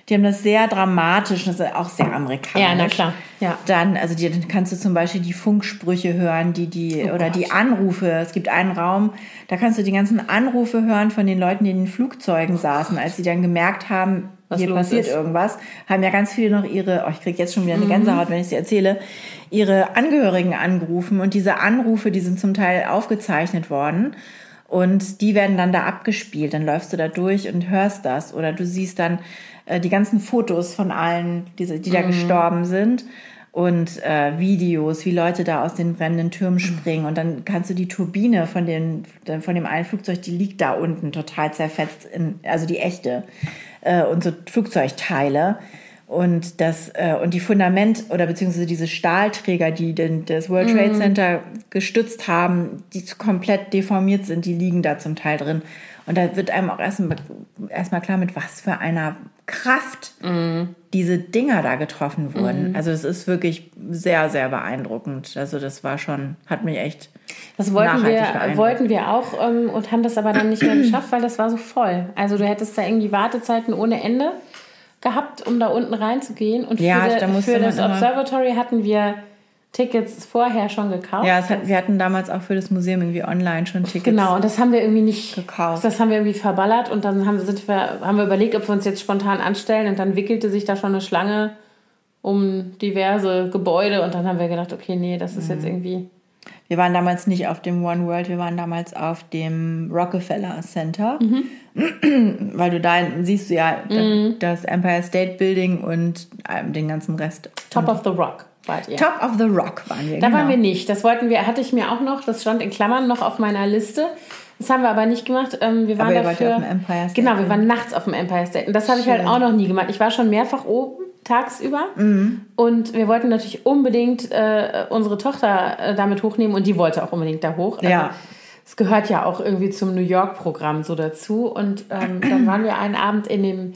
Die haben das sehr dramatisch, das ist auch sehr amerikanisch. Ja, na klar. Ja. Dann, also die, dann kannst du zum Beispiel die Funksprüche hören, die die Oh oder die Anrufe. Es gibt einen Raum, da kannst du die ganzen Anrufe hören von den Leuten, die in den Flugzeugen saßen, als sie dann gemerkt haben, Was hier passiert ist. irgendwas, haben ja ganz viele noch ihre, oh, ich krieg jetzt schon wieder eine Mhm. Gänsehaut, wenn ich sie erzähle, ihre Angehörigen angerufen und diese Anrufe, die sind zum Teil aufgezeichnet worden. Und die werden dann da abgespielt. Dann läufst du da durch und hörst das. Oder du siehst dann äh, die ganzen Fotos von allen, die, die da gestorben sind. Und äh, Videos, wie Leute da aus den brennenden Türmen springen. Und dann kannst du die Turbine von, den, von dem einen Flugzeug, die liegt da unten total zerfetzt, in, also die echte. Äh, und so Flugzeugteile. Und das äh, und die Fundament oder beziehungsweise diese Stahlträger, die den, das World Trade Center gestützt haben, die komplett deformiert sind, die liegen da zum Teil drin. Und da wird einem auch erstmal erstmal klar, mit was für einer Kraft diese Dinger da getroffen wurden. Also es ist wirklich sehr, sehr beeindruckend. Also das war schon, hat mich echt Das wollten wir, wollten wir auch ähm, und haben das aber dann nicht mehr geschafft, weil das war so voll. Also du hättest da irgendwie Wartezeiten ohne Ende gehabt, um da unten reinzugehen. Und Ja, für, de, musste für das Observatory hatten wir Tickets vorher schon gekauft. Ja, hat, wir hatten damals auch für das Museum irgendwie online schon Tickets. Genau, und das haben wir irgendwie nicht Gekauft. Das haben wir irgendwie verballert und dann haben, sind wir, haben wir überlegt, ob wir uns jetzt spontan anstellen und dann wickelte sich da schon eine Schlange um diverse Gebäude und dann haben wir gedacht, okay, nee, das ist jetzt Mhm. irgendwie. Wir waren damals nicht auf dem One World, wir waren damals auf dem Rockefeller Center, [clears throat] weil du da siehst du ja das Empire State Building und ähm, den ganzen Rest. Top of the Rock wart ihr. Top of the Rock waren wir. Da genau. waren wir nicht. Das wollten wir, hatte ich mir auch noch, das stand in Klammern noch auf meiner Liste. Das haben wir aber nicht gemacht. Ähm, wir waren Aber ihr dafür, auf dem Empire State Genau, wir waren nachts auf dem Empire State. Und das habe ich halt auch noch nie gemacht. Ich war schon mehrfach oben tagsüber Mhm. und wir wollten natürlich unbedingt äh, unsere Tochter äh, damit hochnehmen und die wollte auch unbedingt da hoch. Also, Ja. Es gehört ja auch irgendwie zum New York-Programm so dazu. Und ähm, dann waren wir einen Abend in dem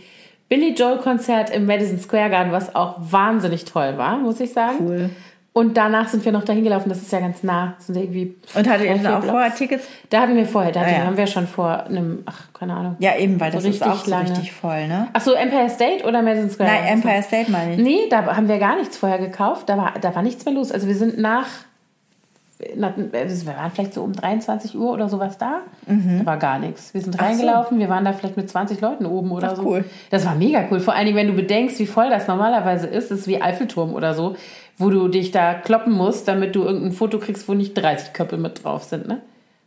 Billy Joel-Konzert im Madison Square Garden, was auch wahnsinnig toll war, muss ich sagen. Cool. Und danach sind wir noch dahin gelaufen, das ist ja ganz nah. Sind irgendwie Und hattet ihr dann auch Blocks. vorher Tickets? Da hatten wir vorher, da Ah, ja. haben wir schon vor einem, ach, keine Ahnung. Ja, eben, weil das ist richtig auch so richtig voll, ne? Ach so, Empire State oder Madison Square Nein? Empire State meine ich. Nee, da haben wir gar nichts vorher gekauft. Da war, da war nichts mehr los. Also wir sind nach, na, wir waren vielleicht so um 23 Uhr oder sowas da. Da war gar nichts. Wir sind Mhm. Ach so. reingelaufen, wir waren da vielleicht mit 20 Leuten oben oder Ach, so. cool. Das war mega cool. Vor allen Dingen, wenn du bedenkst, wie voll das normalerweise ist. Das ist wie Eiffelturm oder so, wo du dich da kloppen musst, damit du irgendein Foto kriegst, wo nicht 30 Köpfe mit drauf sind. Ne?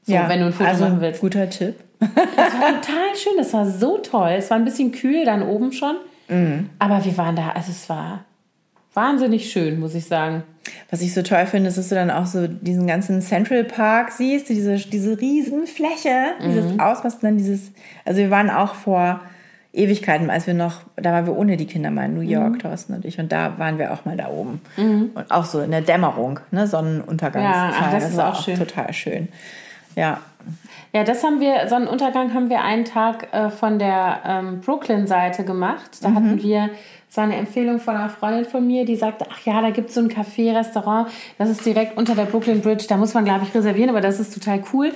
So, wenn du ein Foto also, machen willst. Guter Tipp. Das war total schön, das war so toll. Es war ein bisschen kühl dann oben schon. Mhm. Aber wir waren da, also es war wahnsinnig schön, muss ich sagen. Was ich so toll finde, ist, dass du dann auch so diesen ganzen Central Park siehst, diese, diese riesen Fläche, dieses Ausmaß, dann dieses, also wir waren auch vor Ewigkeiten, als wir noch, da waren wir ohne die Kinder mal in New York, Thorsten und ich, und da waren wir auch mal da oben. Und auch so in der Dämmerung, ne, Sonnenuntergangszeit. Ja, ach, das ist war auch schön. total schön. Ja, Ja, das haben wir, Sonnenuntergang haben wir einen Tag äh, von der ähm, Brooklyn-Seite gemacht. Da Mhm. hatten wir, das war eine Empfehlung von einer Freundin von mir, die sagte, ach ja, da gibt es so ein Café, Restaurant, das ist direkt unter der Brooklyn Bridge, da muss man, glaube ich, reservieren, aber das ist total cool.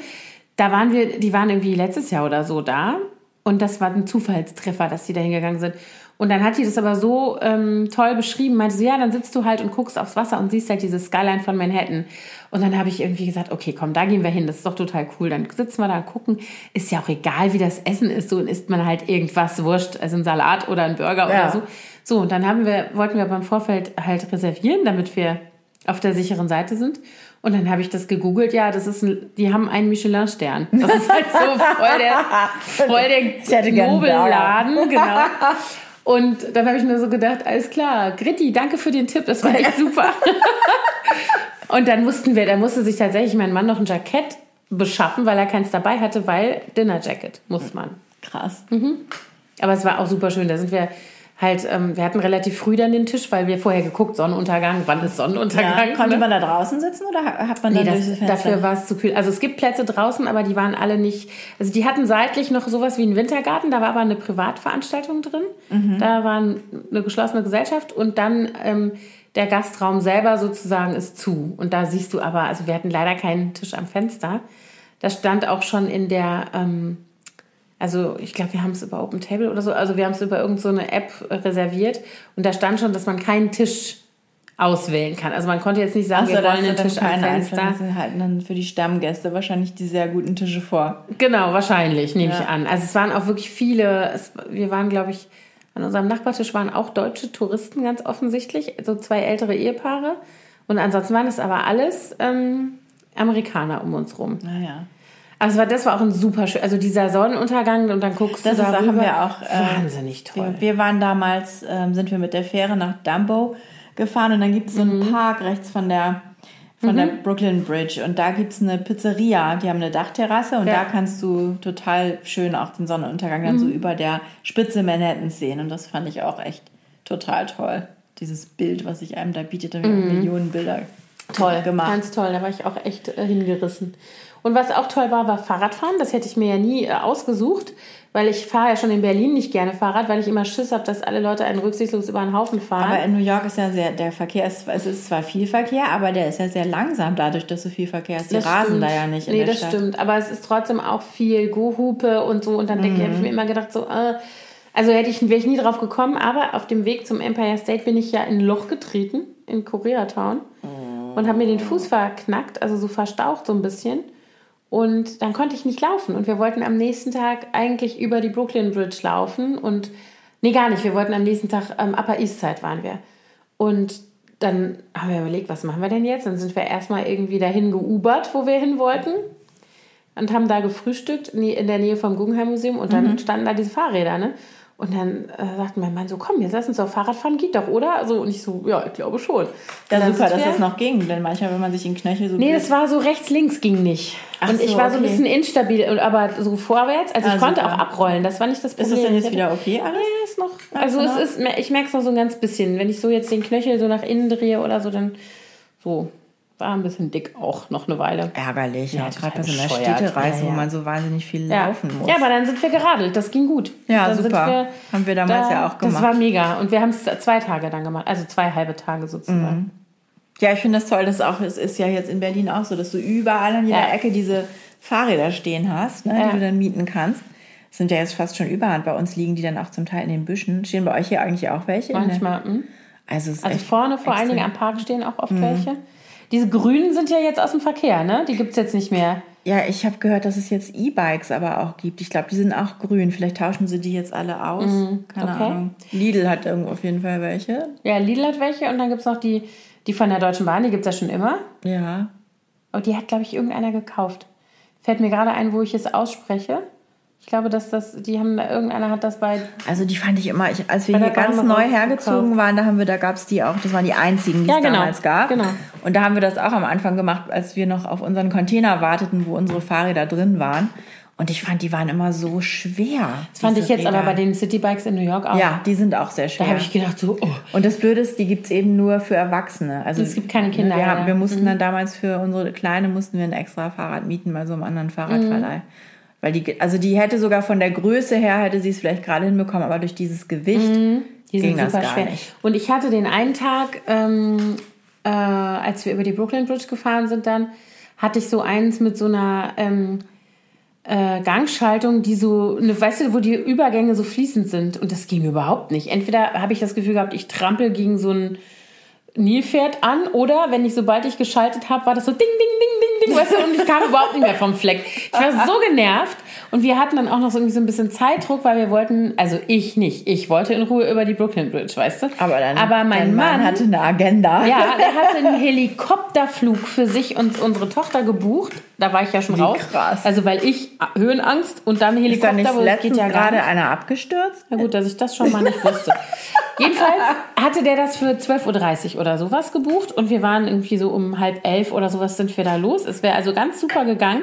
Da waren wir, die waren irgendwie letztes Jahr oder so da und das war ein Zufallstreffer, dass die da hingegangen sind. Und dann hat die das aber so ähm, toll beschrieben, meinte sie, ja, dann sitzt du halt und guckst aufs Wasser und siehst halt diese Skyline von Manhattan. Und dann habe ich irgendwie gesagt, okay, komm, da gehen wir hin, das ist doch total cool. Dann sitzen wir da und gucken. Ist ja auch egal, wie das Essen ist, so und isst man halt irgendwas wurscht, also ein Salat oder ein Burger Ja. oder so. So, und dann haben wir, wollten wir beim Vorfeld halt reservieren, damit wir auf der sicheren Seite sind. Und dann habe ich das gegoogelt, ja, das ist ein, die haben einen Michelin-Stern. Das ist halt so voll der, voll der [laughs] Nobelladen, genau. [laughs] Und dann habe ich nur so gedacht, alles klar, Gritti, danke für den Tipp, das war echt [laughs] super. Und dann mussten wir, da musste sich tatsächlich mein Mann noch ein Jackett beschaffen, weil er keins dabei hatte, weil Dinner Jacket muss man. krass. Aber es war auch super schön. Da sind wir halt, ähm, wir hatten relativ früh dann den Tisch, weil wir vorher geguckt, Sonnenuntergang, wann ist Sonnenuntergang? Ja, konnte ne? man da draußen sitzen oder hat man Nee, dann das, das Fenster? dafür war es zu kühl. Also es gibt Plätze draußen, aber die waren alle nicht. Also die hatten seitlich noch sowas wie einen Wintergarten, da war aber eine Privatveranstaltung drin. Mhm. Da war eine geschlossene Gesellschaft und dann ähm, der Gastraum selber sozusagen ist zu. Und da siehst du aber, also wir hatten leider keinen Tisch am Fenster. Da stand auch schon in der, ähm, Also ich glaube, wir haben es über Open Table oder so, also wir haben es über irgendeine so App reserviert und da stand schon, dass man keinen Tisch auswählen kann. Also man konnte jetzt nicht sagen, Achso, wir wollen einen Tisch am Fenster. Einzelnen, halten dann für die Stammgäste wahrscheinlich die sehr guten Tische vor. Genau, wahrscheinlich, nehme Ja. ich an. Also es waren auch wirklich viele, es, wir waren, glaube ich, an unserem Nachbartisch waren auch deutsche Touristen ganz offensichtlich, so zwei ältere Ehepaare. Und ansonsten waren es aber alles ähm, Amerikaner um uns rum. Naja. Also das war auch ein super schön, also dieser Sonnenuntergang und dann guckst Das du da haben wir auch. äh, Wahnsinnig toll. Wir, wir waren damals, ähm, sind wir mit der Fähre nach Dumbo gefahren und dann gibt es so einen Park rechts von der von der Brooklyn Bridge und da gibt es eine Pizzeria, die haben eine Dachterrasse und Ja. da kannst du total schön auch den Sonnenuntergang dann so über der Spitze Manhattans sehen und das fand ich auch echt total toll. Dieses Bild, was sich einem da bietet, da habe ich auch Millionen Bilder Toll, gemacht. ganz toll. Da war ich auch echt äh, hingerissen. Und was auch toll war, war Fahrradfahren. Das hätte ich mir ja nie äh, ausgesucht, weil ich fahre ja schon in Berlin nicht gerne Fahrrad, weil ich immer Schiss habe, dass alle Leute einen rücksichtslos über den Haufen fahren. Aber in New York ist ja sehr, der Verkehr ist, es ist zwar viel Verkehr, aber der ist ja sehr langsam dadurch, dass so viel Verkehr ist. Die Das rasen stimmt. da ja nicht in Nee, der das Stadt. stimmt. Aber es ist trotzdem auch viel Gohupe und so. Und dann denke ich, habe ich Mhm. mir immer gedacht, so, äh, also hätte ich, wäre ich nie drauf gekommen. Aber auf dem Weg zum Empire State bin ich ja in ein Loch getreten, in Koreatown. Und habe mir den Fuß verknackt, also so verstaucht so ein bisschen. Und dann konnte ich nicht laufen. Und wir wollten am nächsten Tag eigentlich über die Brooklyn Bridge laufen. Und nee, gar nicht. Wir wollten am nächsten Tag am Upper East Side waren wir. Und dann haben wir überlegt, was machen wir denn jetzt? Dann sind wir erstmal irgendwie dahin geubert, wo wir hin wollten. Und haben da gefrühstückt in der Nähe vom Guggenheim Museum. Und dann standen da diese Fahrräder, ne? Und dann äh, sagten mein Mann so, komm, jetzt lass uns doch Fahrrad fahren, geht doch, oder? So, und ich so, ja, ich glaube schon. Ja, dann super, dass das noch ging, denn manchmal, wenn man sich den Knöchel so Nee, das war so rechts, links ging nicht. Ach und ich so, war so ein okay. bisschen instabil, aber so vorwärts. Also ich Ah, konnte super. auch abrollen, das war nicht das ist Problem. das denn Ich jetzt wieder okay alles? Ja, ist noch. Also es ist, ich merke es noch so ein ganz bisschen. Wenn ich so jetzt den Knöchel so nach innen drehe oder so, dann so war ein bisschen dick auch noch eine Weile. Ärgerlich, ja, gerade bei so einer. Städtereise, Ja, ja. wo man so wahnsinnig viel Ja. laufen muss. ja, aber dann sind wir geradelt. Das ging gut. Ja, super. Haben wir damals ja auch Das gemacht. war mega. Und wir haben es zwei Tage dann gemacht. Also zwei halbe Tage sozusagen. Ja, ich finde das toll, dass auch, es ist ja jetzt in Berlin auch so, dass du überall an jeder. Ecke diese Fahrräder stehen hast, ne, die du dann mieten kannst. Das sind ja jetzt fast schon überhand. Bei uns liegen die dann auch zum Teil in den Büschen. Stehen bei euch hier eigentlich auch welche? Manchmal. hm. Also, Also vorne vor allen. Dingen am Park stehen auch oft welche. Diese grünen sind ja jetzt aus dem Verkehr, ne? Die gibt es jetzt nicht mehr. Ja, ich habe gehört, dass es jetzt E-Bikes aber auch gibt. Ich glaube, die sind auch grün. Vielleicht tauschen sie die jetzt alle aus. Keine Mhm. okay. Ahnung. Lidl hat irgendwo auf jeden Fall welche. Ja, Lidl hat welche und dann gibt es noch die, die von der Deutschen Bahn, die gibt es ja schon immer. Ja. Und die hat, glaube ich, irgendeiner gekauft. Fällt mir gerade ein, wo ich es ausspreche. Ich glaube, dass das, die haben, irgendeiner hat das bei. Also die fand ich immer, ich, als wir hier ganz neu hergezogen waren, da haben wir, da gab es die auch, das waren die einzigen, die Ja, es genau, damals gab. genau. Und da haben wir das auch am Anfang gemacht, als wir noch auf unseren Container warteten, wo unsere Fahrräder drin waren. Und ich fand, die waren immer so schwer. Das fand ich jetzt aber Räder. bei den Citybikes in New York auch. Ja, die sind auch sehr schwer. Da habe ich gedacht, so, oh. Und das Blöde ist, die gibt es eben nur für Erwachsene. Also Es gibt keine Kinder, Wir, haben, ja. Mhm. wir mussten dann damals für unsere Kleine mussten wir ein extra Fahrrad mieten bei so einem anderen Fahrradverleih. Mhm. Weil die, also die hätte sogar von der Größe her hätte sie es vielleicht gerade hinbekommen, aber durch dieses Gewicht Mhm. Die ging sind das super gar schwer. nicht. Und ich hatte den einen Tag, ähm, äh, als wir über die Brooklyn Bridge gefahren sind, dann hatte ich so eins mit so einer ähm, äh, Gangschaltung, die so, eine, weißt du, wo die Übergänge so fließend sind. Und das ging überhaupt nicht. Entweder habe ich das Gefühl gehabt, ich trampel gegen so ein Nilpferd an oder wenn ich, sobald ich geschaltet habe, war das so ding, ding, ding, ding, ding, weißt du, und ich kam überhaupt nicht mehr vom Fleck. Ich war so genervt und wir hatten dann auch noch so irgendwie so ein bisschen Zeitdruck, weil wir wollten, also ich nicht, ich wollte in Ruhe über die Brooklyn Bridge, weißt du. Aber, dann, aber mein dein Mann, hatte eine Agenda. ja, der [laughs] hatte einen Helikopterflug für sich und unsere Tochter gebucht. Da war ich ja schon Wie raus. krass. Also weil ich Höhenangst und dann Ist da Helikopter, nicht wo es geht letztens ja gerade einer abgestürzt? Na gut, dass ich das schon mal nicht wusste. [laughs] Jedenfalls hatte der das für 12.30 Uhr oder sowas gebucht und wir waren irgendwie so um halb elf oder sowas sind wir da los. Es wäre also ganz super gegangen.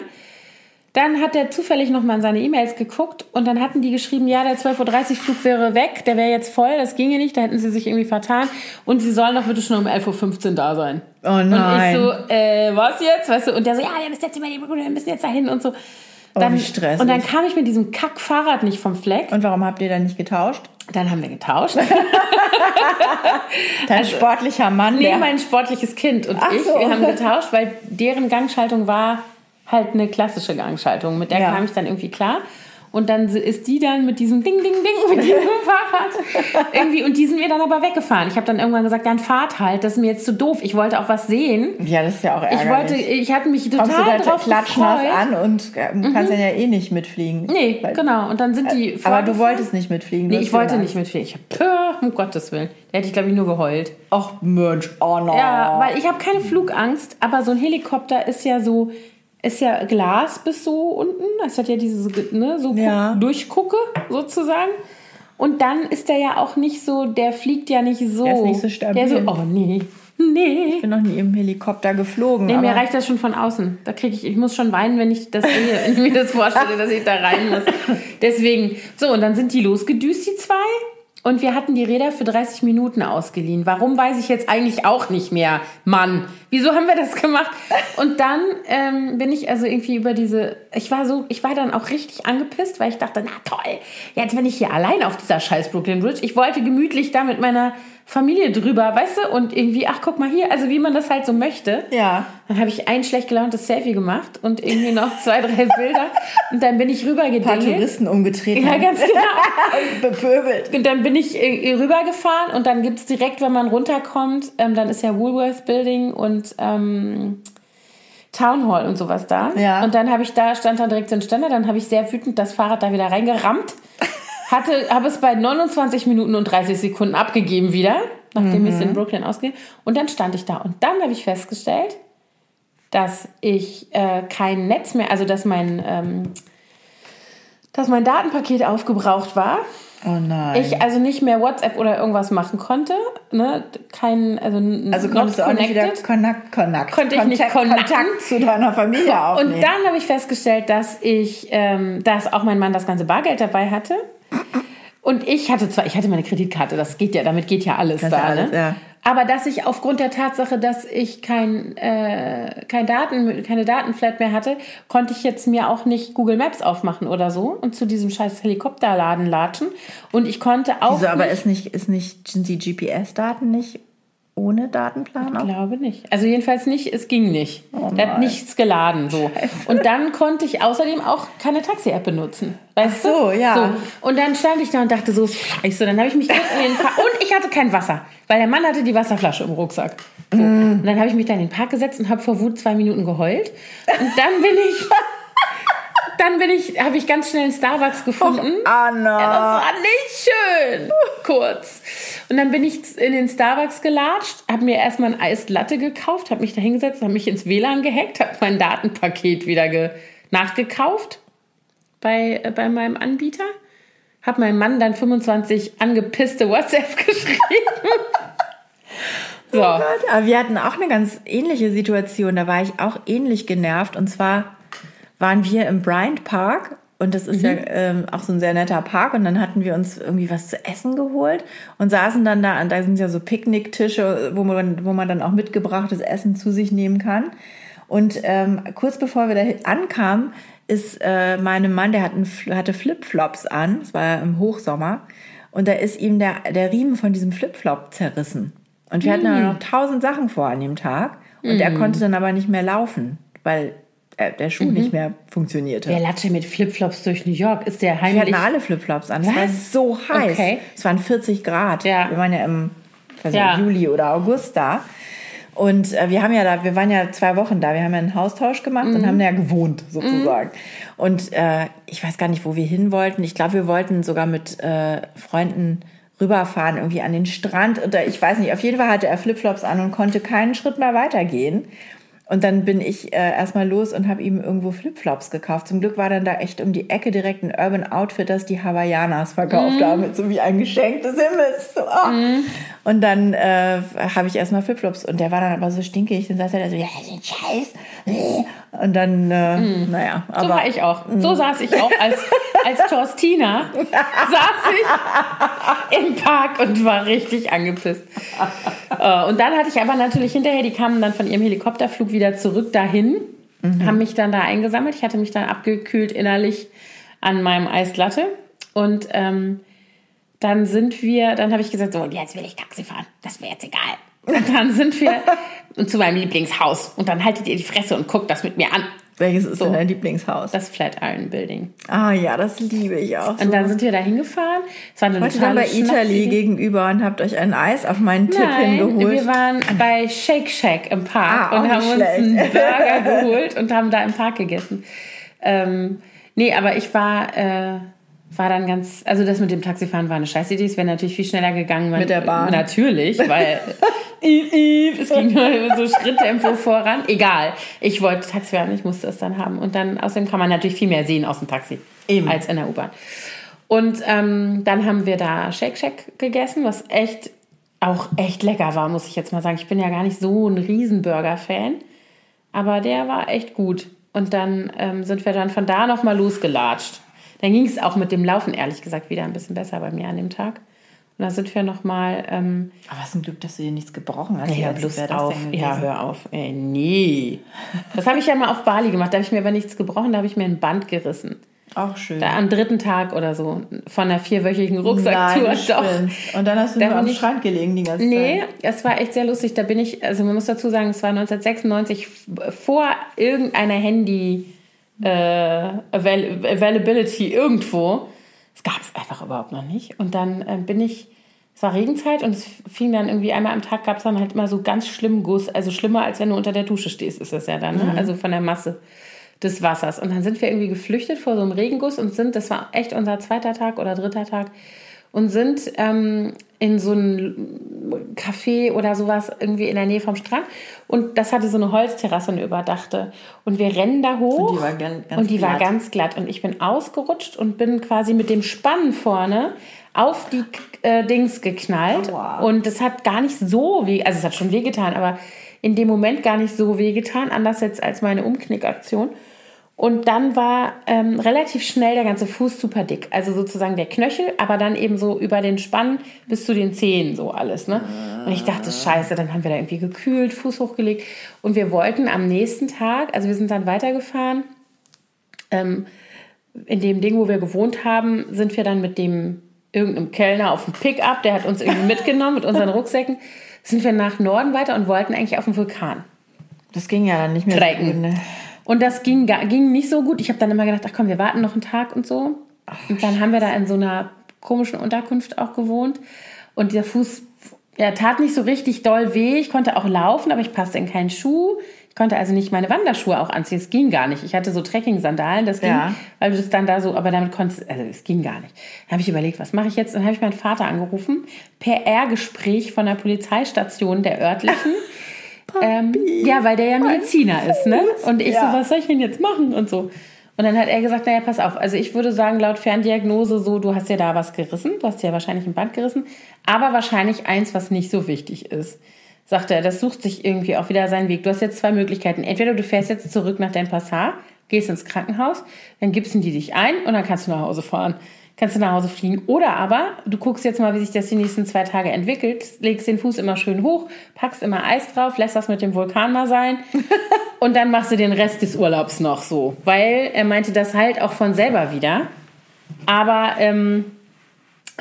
Dann hat er zufällig nochmal in seine E-Mails geguckt und dann hatten die geschrieben, ja, der 12.30 Uhr Flug wäre weg, der wäre jetzt voll, das ginge nicht, da hätten sie sich irgendwie vertan und sie sollen doch bitte schon um 11.15 Uhr da sein. Oh Und nein. ich so, äh, was jetzt? Weißt du, und der so, ja, wir müssen jetzt über die Brücke, wir müssen jetzt dahin und so. Dann, Oh, wie stressig. und dann kam ich mit diesem Kack-Fahrrad nicht vom Fleck. Und warum habt ihr dann nicht getauscht? Dann haben wir getauscht. Dein [laughs] sportlicher Mann, Also, Nee, mein sportliches Kind und Ach ich, so. wir haben getauscht, weil deren Gangschaltung war halt eine klassische Gangschaltung. Mit der Ja. kam ich dann irgendwie klar. Und dann ist die dann mit diesem Ding, Ding, Ding, mit diesem [laughs] Fahrrad irgendwie, und die sind mir dann aber weggefahren. Ich habe dann irgendwann gesagt, dann fahrt halt, das ist mir jetzt zu doof. Ich wollte auch was sehen. Ja, das ist ja auch ärgerlich. Ich wollte, ich hatte mich total Kommst du da drauf klatschnass gefreut. an und äh, kannst dann ja eh nicht mitfliegen. Nee, genau. Und dann sind die Äh, Aber du wolltest nicht mitfliegen. Nee, ich wollte nicht mitfliegen. Ich hab, um Gottes Willen. Da hätte ich, glaube ich, nur geheult. Ach Mensch, oh no. Ja, weil ich habe keine Flugangst, aber so ein Helikopter ist ja so, ist ja Glas bis so unten. Es hat ja diese, ne, so Ja. Guck- Durchgucke sozusagen. Und dann ist der ja auch nicht so, der fliegt ja nicht so. Der ist nicht so stabil. Der so, oh nee, nee. Ich bin noch nie im Helikopter geflogen. Nee, mir reicht das schon von außen. Da kriege ich, ich muss schon weinen, wenn ich das sehe, wenn ich mir das vorstelle, dass ich da rein muss. [laughs] Deswegen, so, und dann sind die losgedüst, die zwei. Und wir hatten die Räder für 30 Minuten ausgeliehen. Warum weiß ich jetzt eigentlich auch nicht mehr. Mann, wieso haben wir das gemacht? Und dann ähm, bin ich also irgendwie über diese, ich war so, ich war dann auch richtig angepisst, weil ich dachte, na toll, jetzt bin ich hier allein auf dieser scheiß Brooklyn Bridge. Ich wollte gemütlich da mit meiner Familie drüber, weißt du? Und irgendwie, ach guck mal hier, also wie man das halt so möchte. Ja. Dann habe ich ein schlecht gelauntes Selfie gemacht und irgendwie noch [laughs] zwei, drei Bilder. Und dann bin ich Ein paar rübergedingelt. Touristen umgetreten. Ja, ganz [laughs] genau. bepöbelt. Und dann bin ich äh, rübergefahren und dann gibt es direkt, wenn man runterkommt, ähm, dann ist ja Woolworth Building und ähm, Town Hall und sowas da. Ja. Und dann habe ich da, stand dann direkt so ein Ständer, dann habe ich sehr wütend das Fahrrad da wieder reingerammt. Hatte, habe es bei 29 Minuten und 30 Sekunden abgegeben wieder, nachdem ich es in Brooklyn ausgegeben Und dann stand ich da und dann habe ich festgestellt, dass ich äh, kein Netz mehr, also dass mein, ähm, dass mein Datenpaket aufgebraucht war. Oh nein. Ich also nicht mehr WhatsApp oder irgendwas machen konnte. Ne? Kein, also, also konntest du auch nicht wieder. Kontakt, Kontakt, Konnte ich nicht Kontakt, connecten. Kontakt zu deiner Familie aufnehmen. Und dann habe ich festgestellt, dass ich, ähm, dass auch mein Mann das ganze Bargeld dabei hatte. Und ich hatte zwar, ich hatte meine Kreditkarte, das geht ja, damit geht ja alles Das da, ist alles, ne? ja. Aber dass ich aufgrund der Tatsache, dass ich kein, äh, kein Daten, keine Datenflat mehr hatte, konnte ich jetzt mir auch nicht Google Maps aufmachen oder so und zu diesem scheiß Helikopterladen latschen. Und ich konnte auch Wieso, aber nicht, ist nicht, sind die GPS-Daten nicht ohne Datenplan? Ich glaube nicht. Also jedenfalls nicht, es ging nicht. Oh Der hat nichts geladen so. Und dann konnte ich außerdem auch keine Taxi-App benutzen. Weißt Ach so, du? ja. So. Und dann stand ich da und dachte so, scheiße, dann habe ich mich kurz in den Park... Und ich hatte kein Wasser, weil der Mann hatte die Wasserflasche im Rucksack. So. Mm. Und dann habe ich mich da in den Park gesetzt und habe vor Wut zwei Minuten geheult. Und dann bin ich... [laughs] Dann bin ich, habe ich ganz schnell einen Starbucks gefunden. Anna. Ja, das war nicht schön. Kurz. Und dann bin ich in den Starbucks gelatscht, habe mir erstmal ein Eis Latte gekauft, habe mich da hingesetzt, habe mich ins WLAN gehackt, habe mein Datenpaket wieder ge nachgekauft bei, äh, bei meinem Anbieter. Habe meinem Mann dann 25 angepisste WhatsApp [laughs] geschrieben. so. Aber wir hatten auch eine ganz ähnliche Situation. Da war ich auch ähnlich genervt. Und zwar waren wir im Bryant Park. Und das ist ja ähm, auch so ein sehr netter Park. Und dann hatten wir uns irgendwie was zu essen geholt und saßen dann da. Und da sind ja so Picknicktische, wo man, wo man dann auch mitgebrachtes Essen zu sich nehmen kann. Und ähm, kurz bevor wir da ankamen, ist äh, meinem Mann, der hat einen, hatte Flipflops an. Es war ja im Hochsommer. Und da ist ihm der, der Riemen von diesem Flipflop zerrissen. Und wir hatten dann noch tausend Sachen vor an dem Tag. Und er konnte dann aber nicht mehr laufen, weil äh, der Schuh nicht mehr funktionierte. Der Latsche mit Flipflops durch New York ist der Wir heimlich. hatten alle Flipflops an. Es war Was? so heiß. Okay. Es waren 40 Grad. Ja. Wir waren ja im Ja. Juli oder August da. Und äh, wir haben ja da, wir waren ja zwei Wochen da. Wir haben ja einen Haustausch gemacht Mhm. und haben ja gewohnt sozusagen. Und äh, ich weiß gar nicht, wo wir hin wollten. Ich glaube, wir wollten sogar mit äh, Freunden rüberfahren, irgendwie an den Strand. Oder ich weiß nicht, auf jeden Fall hatte er Flipflops an und konnte keinen Schritt mehr weitergehen. Und dann bin ich äh, erstmal los und habe ihm irgendwo Flipflops gekauft. Zum Glück war dann da echt um die Ecke direkt ein Urban Outfitters, die Hawaiianas verkauft haben, mit so wie ein Geschenk des Himmels. So, ah. Und dann äh, habe ich erstmal Flipflops und der war dann aber so stinkig. Dann saß er da so, ja, das ist [laughs] Und dann, äh, naja, So aber war ich auch. So saß ich auch als, als Torstina. [laughs] saß ich im Park und war richtig angepisst. Äh, Und dann hatte ich aber natürlich hinterher, die kamen dann von ihrem Helikopterflug wieder zurück dahin, haben mich dann da eingesammelt. Ich hatte mich dann abgekühlt innerlich an meinem Eislatte. Und ähm, dann sind wir, dann habe ich gesagt, so, jetzt will ich Taxi fahren. Das wäre jetzt egal. Und dann sind wir zu meinem Lieblingshaus. Und dann haltet ihr die Fresse und guckt das mit mir an. Welches ist So. denn dein Lieblingshaus? Das Flatiron Building. ah ja, das liebe ich auch. Und dann sind wir da hingefahren. Es war eine Heute dann bei Italy gegenüber und habt euch ein Eis auf meinen Tipp Nein, hingeholt. wir waren bei Shake Shack im Park Ah, und haben uns einen. Burger [laughs] geholt und haben da im Park gegessen. Ähm, nee, aber ich war, äh, war dann ganz, also das mit dem Taxifahren war eine Scheißidee. Es wäre natürlich viel schneller gegangen. Man, Mit der Bahn. Natürlich, [laughs] weil es ging nur so Schritttempo voran. Egal, ich wollte Taxi fahren, ich musste es dann haben. Und dann, außerdem kann man natürlich viel mehr sehen aus dem Taxi Eben. als in der U-Bahn. Und ähm, dann haben wir da Shake Shack gegessen, was echt auch echt lecker war, muss ich jetzt mal sagen. Ich bin ja gar nicht so ein Riesenburger-Fan, aber der war echt gut. Und dann ähm, sind wir dann von da nochmal losgelatscht. Dann ging es auch mit dem Laufen, ehrlich gesagt, wieder ein bisschen besser bei mir an dem Tag. Und dann sind wir nochmal. Ähm, Aber was ein Glück, dass du dir nichts gebrochen hast. ja, bloß auf. Ja, hör auf. Ey, nee. Das habe ich ja mal auf Bali gemacht. Da habe ich mir aber nichts gebrochen, da habe ich mir ein Band gerissen. Auch schön. Da am dritten Tag oder so von einer vierwöchigen Nein, Rucksacktour. du spinnst. Und dann hast du Da nur am ich- Strand gelegen die ganze Nee, Zeit. es war echt sehr lustig. Da bin ich, also man muss dazu sagen, es war 1996 f- vor irgendeiner Handy äh, Avail Availability irgendwo. Es gab es einfach überhaupt noch nicht. Und dann äh, bin ich, es war Regenzeit und es fing dann irgendwie einmal am Tag gab es dann halt immer so ganz schlimmen Guss, also schlimmer als wenn du unter der Dusche stehst, ist das ja dann, ne? also von der Masse des Wassers. Und dann sind wir irgendwie geflüchtet vor so einem Regenguss und sind, das war echt unser zweiter Tag oder dritter Tag, und sind ähm, in so ein Café oder sowas irgendwie in der Nähe vom Strand. Und das hatte so eine Holzterrasse, eine überdachte. Und wir rennen da hoch. Und die war gan- ganz und die war glatt. ganz glatt. Und ich bin ausgerutscht und bin quasi mit dem Spann vorne auf die äh, Dings geknallt. Aua. Und das hat gar nicht so weh, also es hat schon wehgetan, aber in dem Moment gar nicht so wehgetan, anders jetzt als meine Umknickaktion. Und dann war ähm, relativ schnell der ganze Fuß super dick. Also sozusagen der Knöchel, aber dann eben so über den Spann bis zu den Zehen, so alles. Ne? Und ich dachte, scheiße, dann haben wir da irgendwie gekühlt, Fuß hochgelegt. Und wir wollten am nächsten Tag, also wir sind dann weitergefahren, ähm, in dem Ding, wo wir gewohnt haben, sind wir dann mit dem irgendeinem Kellner auf dem Pickup, der hat uns irgendwie [laughs] mitgenommen mit unseren Rucksäcken, sind wir nach Norden weiter und wollten eigentlich auf den Vulkan. Das ging ja dann nicht mehr Krecken. so gut. Ne? Und das ging, ging nicht so gut. Ich habe dann immer gedacht, ach komm, wir warten noch einen Tag und so. Und dann haben wir da in so einer komischen Unterkunft auch gewohnt. Und der Fuß, ja, tat nicht so richtig doll weh. Ich konnte auch laufen, aber ich passte in keinen Schuh. Ich konnte also nicht meine Wanderschuhe auch anziehen. Es ging gar nicht. Ich hatte so Trekking-Sandalen, das ging, Ja. weil du das dann da so, aber damit konntest, also es ging gar nicht. Dann habe ich überlegt, was mache ich jetzt? Dann habe ich meinen Vater angerufen, per R-Gespräch von der Polizeistation der örtlichen. [laughs] Ähm, ja, weil der ja Mediziner ist, ne? Und ich Ja. so, was soll ich denn jetzt machen und so. Und dann hat er gesagt, naja, pass auf. Also ich würde sagen, laut Ferndiagnose so, du hast ja da was gerissen. Du hast ja wahrscheinlich ein Band gerissen. Aber wahrscheinlich eins, was nicht so wichtig ist. Sagt er, das sucht sich irgendwie auch wieder seinen Weg. Du hast jetzt zwei Möglichkeiten. Entweder du fährst jetzt zurück nach Den Passat, gehst ins Krankenhaus, dann gibsten die dich ein und dann kannst du nach Hause fahren. Kannst du nach Hause fliegen. Oder aber du guckst jetzt mal, wie sich das die nächsten zwei Tage entwickelt, legst den Fuß immer schön hoch, packst immer Eis drauf, lässt das mit dem Vulkan mal sein [laughs] und dann machst du den Rest des Urlaubs noch so. Weil er meinte das halt auch von selber wieder. Aber ähm,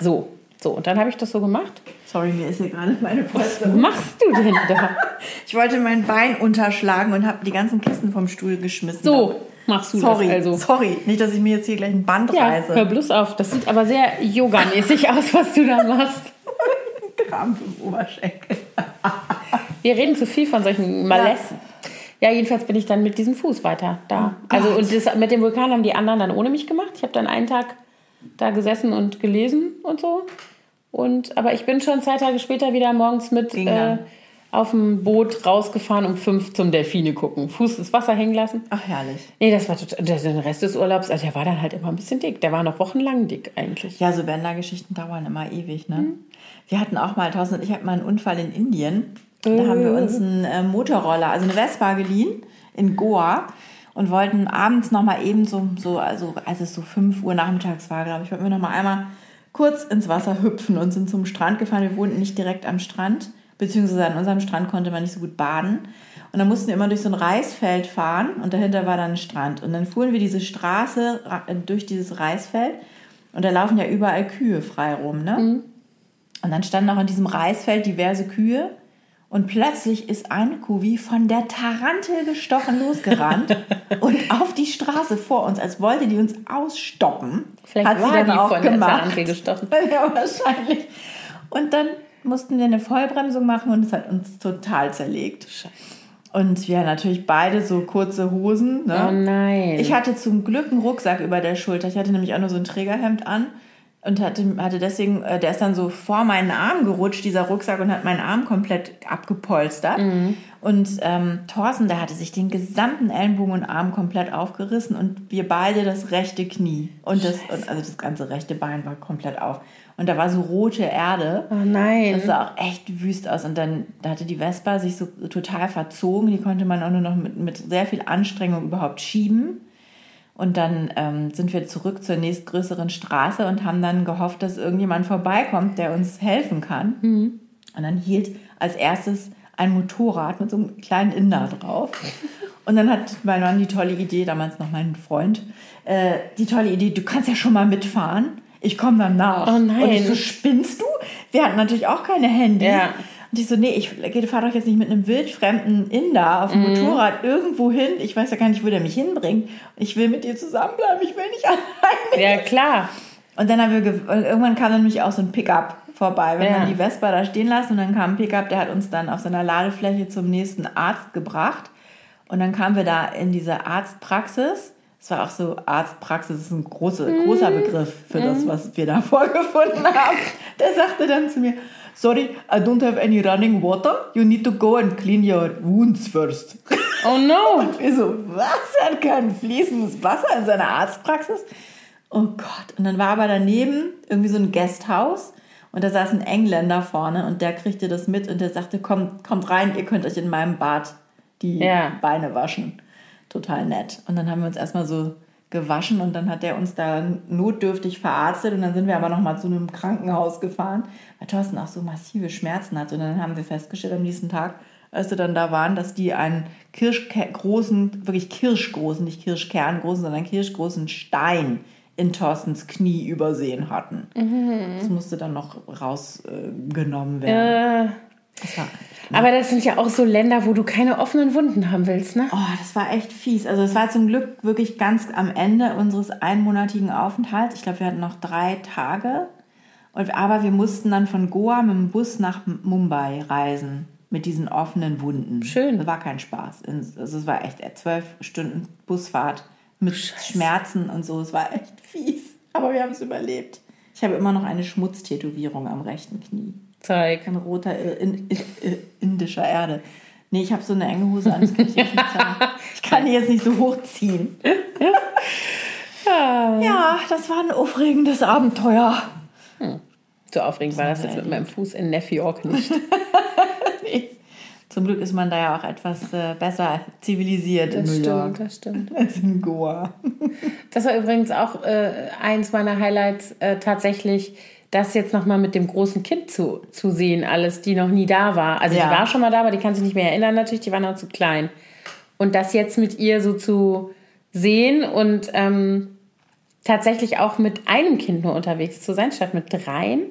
so, so. Und dann habe ich das so gemacht. Sorry, mir ist hier gerade meine Was Poste. machst du denn da? [laughs] Ich wollte mein Bein unterschlagen und habe die ganzen Kisten vom Stuhl geschmissen. So machst du Sorry, das also. sorry. Nicht, dass ich mir jetzt hier gleich ein Band Ja, reiße. hör bloß auf. Das sieht aber sehr yogamäßig [laughs] aus, was du da machst. [laughs] Krampf im Oberschenkel. Wir reden zu viel von solchen Malessen. Ja. jedenfalls bin ich dann mit diesem Fuß weiter da. also und das, mit dem Vulkan haben die anderen dann ohne mich gemacht. Ich habe dann einen Tag da gesessen und gelesen und so. Und aber ich bin schon zwei Tage später wieder morgens mit äh. Auf dem Boot rausgefahren um fünf zum Delfine gucken. Fuß ins Wasser hängen lassen. Ach, herrlich. Nee, das war total. Der, Rest des Urlaubs, also der war dann halt immer ein bisschen dick. Der war noch wochenlang dick eigentlich. Ja, so Bändergeschichten dauern immer ewig, ne? Mhm. Wir hatten auch mal, tausend, ich hatte mal einen Unfall in Indien. Da haben wir uns einen äh, Motorroller, also eine Vespa geliehen in Goa und wollten abends noch mal eben so, so also als es so 5 Uhr nachmittags war, glaube ich, wollten wir noch mal einmal kurz ins Wasser hüpfen und sind zum Strand gefahren. Wir wohnten nicht direkt am Strand, beziehungsweise an unserem Strand konnte man nicht so gut baden. Und dann mussten wir immer durch so ein Reisfeld fahren und dahinter war dann ein Strand. Und dann fuhren wir diese Straße ra- äh, durch dieses Reisfeld und da laufen ja überall Kühe frei rum, ne? Und dann standen auch in diesem Reisfeld diverse Kühe Und plötzlich ist eine Kuh wie von der Tarantel gestochen losgerannt [laughs] und auf die Straße vor uns, als wollte die uns ausstoppen. Vielleicht hat sie war dann die auch von der gemacht. Tarantel gestochen. [laughs] Ja, wahrscheinlich. Und dann mussten wir eine Vollbremsung machen und es hat uns total zerlegt. Und wir natürlich beide so kurze Hosen. Ne? Oh nein. Ich hatte zum Glück einen Rucksack über der Schulter. Ich hatte nämlich auch nur so ein Trägerhemd an und hatte, hatte deswegen, äh, der ist dann so vor meinen Arm gerutscht, dieser Rucksack, und hat meinen Arm komplett abgepolstert. Und ähm, Thorsten, der hatte sich den gesamten Ellenbogen und Arm komplett aufgerissen und wir beide das rechte Knie. Und das, und, also das ganze rechte Bein war komplett auf. Und da war so rote Erde. oh nein. Das sah auch echt wüst aus. Und dann da hatte die Vespa sich so total verzogen. Die konnte man auch nur noch mit, mit sehr viel Anstrengung überhaupt schieben. Und dann ähm, sind wir zurück zur nächstgrößeren Straße und haben dann gehofft, dass irgendjemand vorbeikommt, der uns helfen kann. Und dann hielt als erstes ein Motorrad mit so einem kleinen Inder drauf. Und dann hat mein Mann die tolle Idee, damals noch mein Freund, äh, die tolle Idee, du kannst ja schon mal mitfahren. Ich komme dann nach. Oh nein. Und ich so, spinnst du? Wir hatten natürlich auch keine Handys. Ja. Und ich so, nee, ich fahre doch jetzt nicht mit einem wildfremden Inder auf dem Mhm. Motorrad irgendwo hin. Ich weiß ja gar nicht, wo der mich hinbringt. Ich will mit dir zusammenbleiben. Ich will nicht [laughs] alleine. ja, klar. Und dann haben wir, irgendwann kam dann nämlich auch so ein Pickup vorbei. Wir Ja. haben die Vespa da stehen lassen und dann kam ein Pickup, der hat uns dann auf seiner Ladefläche zum nächsten Arzt gebracht. Und dann kamen wir da in diese Arztpraxis. Es war auch so, Arztpraxis ist ein große, großer Begriff für das, was wir da [laughs] vorgefunden haben. Der sagte dann zu mir, sorry, I don't have any running water. You need to go and clean your wounds first. Oh no. [laughs] Wir so, was? Er hat kein fließendes Wasser in seiner Arztpraxis? Oh Gott. Und dann war aber daneben irgendwie so ein Gasthaus und da saß ein Engländer vorne und der kriegte das mit und der sagte, kommt, kommt rein, ihr könnt euch in meinem Bad die Ja. Beine waschen. Total nett. Und dann haben wir uns erstmal so gewaschen und dann hat er uns da notdürftig verarztet und dann sind wir aber nochmal zu einem Krankenhaus gefahren, weil Thorsten auch so massive Schmerzen hatte. Und dann haben wir festgestellt am nächsten Tag, als wir dann da waren, dass die einen kirschgroßen, wirklich kirschgroßen, nicht Kirschkerngroßen, sondern kirschgroßen Stein in Thorstens Knie übersehen hatten. Das musste dann noch rausgenommen werden. Äh, Das war, aber das sind ja auch so Länder, wo du keine offenen Wunden haben willst, ne? oh, das war echt fies. Also es war zum Glück wirklich ganz am Ende unseres einmonatigen Aufenthalts. Ich glaube, wir hatten noch drei Tage. Und, aber wir mussten dann von Goa mit dem Bus nach Mumbai reisen. Mit diesen offenen Wunden. Schön. Das war kein Spaß. Also es war echt zwölf Stunden Busfahrt mit Schmerzen und so. Es war echt fies. Aber wir haben es überlebt. Ich habe immer noch eine Schmutztätowierung am rechten Knie. Zeig. Ein roter äh, in, in, in, indischer Erde. Nee, ich habe so eine enge Hose an, das kann ich jetzt nicht sagen. Ich kann die jetzt nicht so hochziehen. Ja, das war ein aufregendes Abenteuer. So aufregend war das jetzt mit meinem Fuß in New York nicht. [laughs] Nee. Zum Glück ist man da ja auch etwas äh, besser zivilisiert in Das New stimmt, York das stimmt. [laughs] als in Goa. Das war übrigens auch äh, eins meiner Highlights äh, tatsächlich, das jetzt nochmal mit dem großen Kind zu, zu sehen, alles, die noch nie da war. Also Ja. die war schon mal da, aber die kann sich nicht mehr erinnern natürlich, die war noch zu klein. Und das jetzt mit ihr so zu sehen und ähm, tatsächlich auch mit einem Kind nur unterwegs zu sein, statt mit dreien.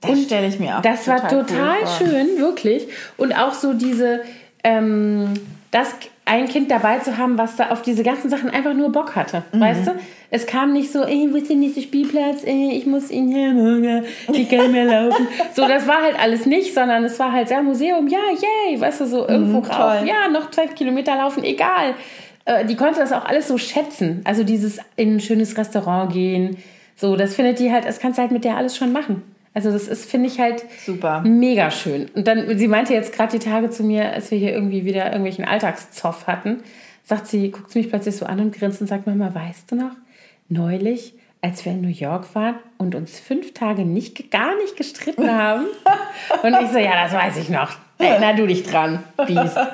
Das stelle ich mir auch Das war cool total vor. schön, wirklich. Und auch so diese, ähm, das ein Kind dabei zu haben, was da auf diese ganzen Sachen einfach nur Bock hatte. Mhm. Weißt du? Es kam nicht so, ey, wo ist der nächste Spielplatz? Ey, ich muss ihn hier, ich kann mehr laufen. so, das war halt alles nicht, sondern es war halt, ja, Museum, ja, yay, weißt du, so irgendwo rauf. Mhm, toll. Ja, noch zwölf Kilometer laufen, egal. Äh, Die konnte das auch alles so schätzen. Also dieses in ein schönes Restaurant gehen. So, das findet die halt, das kannst du halt mit der alles schon machen. Also das ist, finde ich halt Super. mega schön. Und dann, sie meinte jetzt gerade die Tage zu mir, als wir hier irgendwie wieder irgendwelchen Alltagszoff hatten, sagt sie, guckt sie mich plötzlich so an und grinst und sagt, Mama, weißt du noch, neulich, als wir in New York waren und uns fünf Tage nicht, gar nicht gestritten [laughs] haben. und ich so, ja, das weiß ich noch. Erinner du dich dran, Biest. [laughs]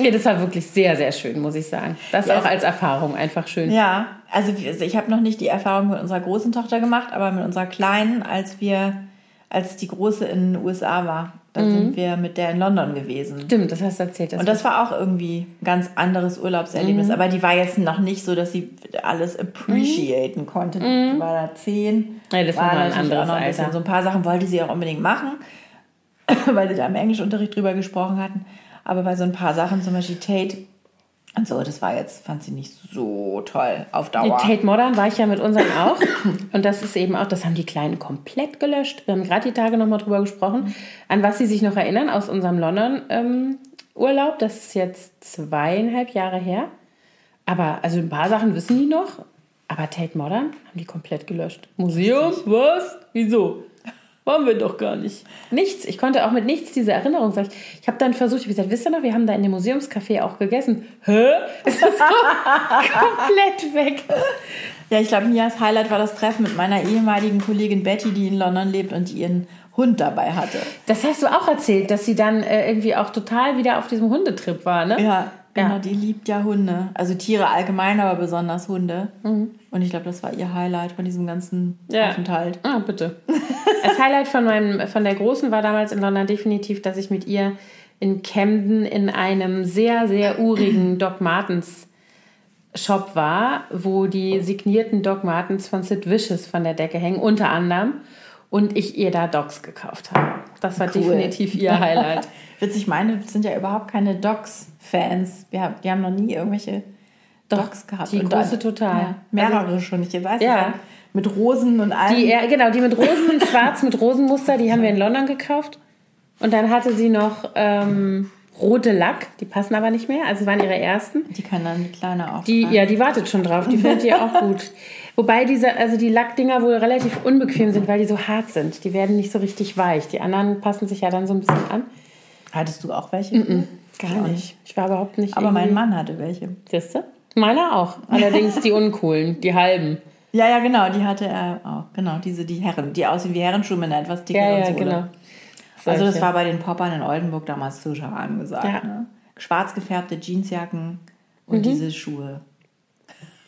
Nee, das war wirklich sehr, sehr schön, muss ich sagen. Das Ja, auch als Erfahrung einfach schön. Ja, also ich habe noch nicht die Erfahrung mit unserer großen Tochter gemacht, aber mit unserer kleinen, als wir, als die große in den USA war, da sind wir mit der in London gewesen. Stimmt, das hast du erzählt. Das Und das war auch irgendwie ein ganz anderes Urlaubserlebnis. Aber die war jetzt noch nicht so, dass sie alles appreciaten konnte. Die war da zehn. Ja, das war mal ein anderes ein bisschen-. So ein paar Sachen wollte sie auch unbedingt machen. [laughs] weil sie da im Englischunterricht drüber gesprochen hatten. Aber bei so ein paar Sachen, zum Beispiel Tate und so, das war jetzt, fand sie nicht so toll auf Dauer. Tate Modern war ich ja mit unseren auch. [clears throat] Und das ist eben auch, das haben die Kleinen komplett gelöscht. Wir haben gerade die Tage nochmal drüber gesprochen, an was sie sich noch erinnern aus unserem London-Urlaub. das ist jetzt zweieinhalb Jahre her. Aber also ein paar Sachen wissen die noch. Aber Tate Modern haben die komplett gelöscht. Museum? Was? Wieso? Waren wir doch gar nicht. Nichts. Ich konnte auch mit nichts diese Erinnerung sagen. Ich habe dann versucht, ich habe gesagt, wisst ihr noch, wir haben da in dem Museumscafé auch gegessen. Hä? Es ist so [laughs] komplett weg. Ja, ich glaube, Mias Highlight war das Treffen mit meiner ehemaligen Kollegin Betty, die in London lebt und die ihren Hund dabei hatte. Das hast du auch erzählt, dass sie dann äh, irgendwie auch total wieder auf diesem Hundetrip war, ne? Ja, genau, Ja. die liebt ja Hunde. Also Tiere allgemein, aber besonders Hunde. Und ich glaube, das war ihr Highlight von diesem ganzen Ja. Aufenthalt. Ah, bitte. Das Highlight von, meinem, von der Großen war damals in London definitiv, dass ich mit ihr in Camden in einem sehr, sehr urigen [clears throat] Doc Martens Shop war, wo die signierten Doc Martens von Sid Vicious von der Decke hängen, unter anderem. Und ich ihr da Docs gekauft habe. Das war Cool. definitiv ihr Highlight. [laughs] Witzig, meine sind ja überhaupt keine Dogs-Fans. Wir haben, die haben noch nie irgendwelche Dogs gehabt. die Und große dann- total. Ja, mehrere schon, ich weiß Ja. ja. Mit Rosen und allem. Die, ja, genau, die mit Rosen, schwarz mit Rosenmuster, die haben wir in London gekauft. Und dann hatte sie noch ähm, rote Lack, die passen aber nicht mehr, also waren ihre ersten. Die kann dann die Kleine auch. Die, ja, die wartet schon drauf, die findet ihr auch gut. Wobei diese, also die Lackdinger wohl relativ unbequem sind, weil die so hart sind. Die werden nicht so richtig weich. Die anderen passen sich ja dann so ein bisschen an. Hattest du auch welche? Gar nicht. Ich war überhaupt nicht. Aber mein Mann hatte welche. Siehst du? Meiner auch. Allerdings die uncoolen, die halben. Ja, ja, genau, die hatte er auch. Genau, diese, die Herren, die aussehen wie Herrenschuhe mit einer etwas Ja, dickeren ja, Sohle. genau. Also das war bei den Poppern in Oldenburg damals total angesagt. Ja. Ne? Schwarz gefärbte Jeansjacken Mhm. und diese Schuhe.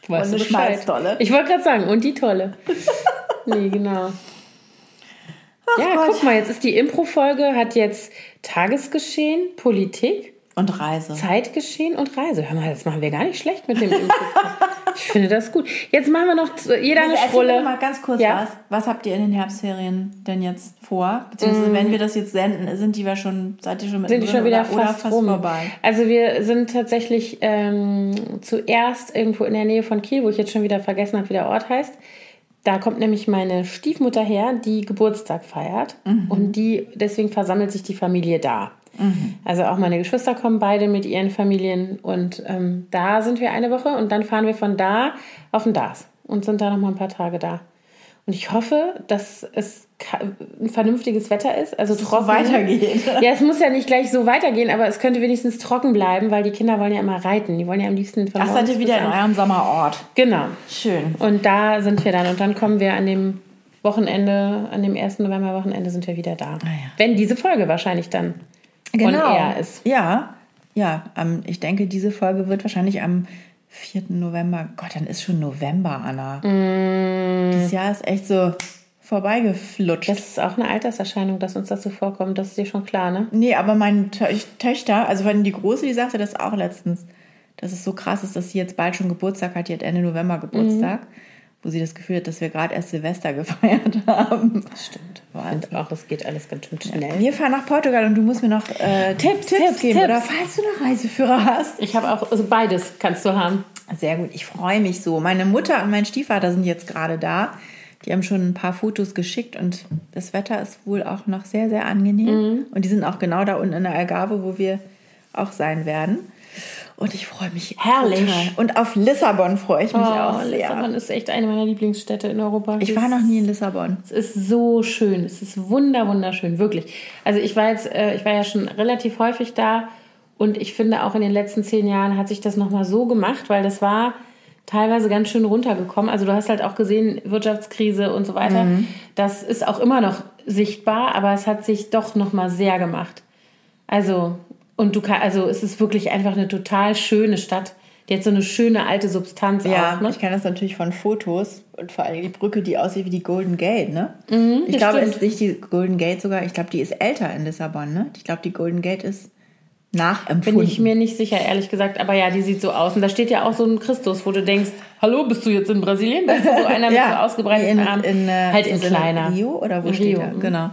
Weißt Und eine Bescheid. Schmalzdolle. Ich wollte gerade sagen, und die tolle. [laughs] nee, genau. Ja, Gott. guck mal, jetzt ist die Impro-Folge, hat jetzt Tagesgeschehen, Politik, Und Reise. Zeitgeschehen und Reise. Hör mal, das machen wir gar nicht schlecht mit dem Impro. [laughs] ich finde das gut. Jetzt machen wir noch jeder eine Also Erzähl Schrulle. mal ganz kurz Ja. was. Was habt ihr in den Herbstferien denn jetzt vor? Mm. Beziehungsweise wenn wir das jetzt senden, sind die wir schon, seid ihr schon mit sind die schon wieder oder, fast, oder fast vorbei? Also wir sind tatsächlich ähm, zuerst irgendwo in der Nähe von Kiel, wo ich jetzt schon wieder vergessen habe, wie der Ort heißt. Da kommt nämlich meine Stiefmutter her, die Geburtstag feiert. Und die, deswegen versammelt sich die Familie da. Also auch meine Geschwister kommen beide mit ihren Familien. Und ähm, da sind wir eine Woche und dann fahren wir von da auf den Dars und sind da noch mal ein paar Tage da. Und ich hoffe, dass es ein vernünftiges Wetter ist. Also so trocken. weitergeht. Ja, es muss ja nicht gleich so weitergehen, aber es könnte wenigstens trocken bleiben, weil die Kinder wollen ja immer reiten. Die wollen ja am liebsten von Ach, seid ihr wieder in eurem Sommerort. Genau. Schön. Und da sind wir dann. Und dann kommen wir an dem Wochenende, an dem 1. November-Wochenende sind wir wieder da. Ah ja. Wenn diese Folge wahrscheinlich dann on air ist. Genau. Ja, ja. am- ich denke, diese Folge wird wahrscheinlich am 4. November. Gott, dann ist schon November, Anna. Mm. Dieses Jahr ist echt so vorbeigeflutscht. Das ist auch eine Alterserscheinung, dass uns das so vorkommt. Das ist dir schon klar, ne? Nee, aber meine Tö Töchter, also wenn die Große, die sagte das auch letztens, dass es so krass ist, dass sie jetzt bald schon Geburtstag hat, die hat Ende November Geburtstag, wo sie das Gefühl hat, dass wir gerade erst Silvester [laughs] gefeiert haben. Stimmt. Wahnsinn. Und auch, es geht alles ganz schön schnell. Wir fahren nach Portugal und du musst mir noch äh, Tipps, Tipps, geben, Tipps. oder falls du noch Reiseführer hast. Ich habe auch, also beides kannst du haben. Sehr gut, ich freue mich so. Meine Mutter und mein Stiefvater sind jetzt gerade da. Die haben schon ein paar Fotos geschickt und das Wetter ist wohl auch noch sehr, sehr angenehm. Und die sind auch genau da unten in der Algarve, wo wir auch sein werden. Und ich freue mich Herrlich. total. Und auf Lissabon freue ich mich auch sehr. Oh, Lissabon ist echt eine meiner Lieblingsstädte in Europa. Ich war noch nie in Lissabon. Es ist so schön. Es ist wunder, wunderschön, wirklich. Also ich war jetzt, äh, ich war ja schon relativ häufig da und ich finde auch in den letzten zehn Jahren hat sich das nochmal so gemacht, weil das war teilweise ganz schön runtergekommen. Also du hast halt auch gesehen, Wirtschaftskrise und so weiter. Das ist auch immer noch sichtbar, aber es hat sich doch nochmal sehr gemacht. Also, und du kann, also es ist wirklich einfach eine total schöne Stadt. Die hat so eine schöne alte Substanz Ja, auch. Ne? ich kenne das natürlich von Fotos und vor allem die Brücke, die aussieht wie die Golden Gate, ne? ich Mhm, das glaube, es stimmt. ist nicht die Golden Gate sogar, ich glaube, die ist älter in Lissabon, ne? Ich glaube, die Golden Gate ist nachempfunden. Bin ich mir nicht sicher, ehrlich gesagt. Aber ja, die sieht so aus. Und da steht ja auch so ein Christus, wo du denkst, hallo, bist du jetzt in Brasilien? Das ist so einer mit [laughs] so ausgebreiteten in, Armen. in, äh, halt ist in kleiner. Rio oder wo In steht Rio, er? mhm. Genau.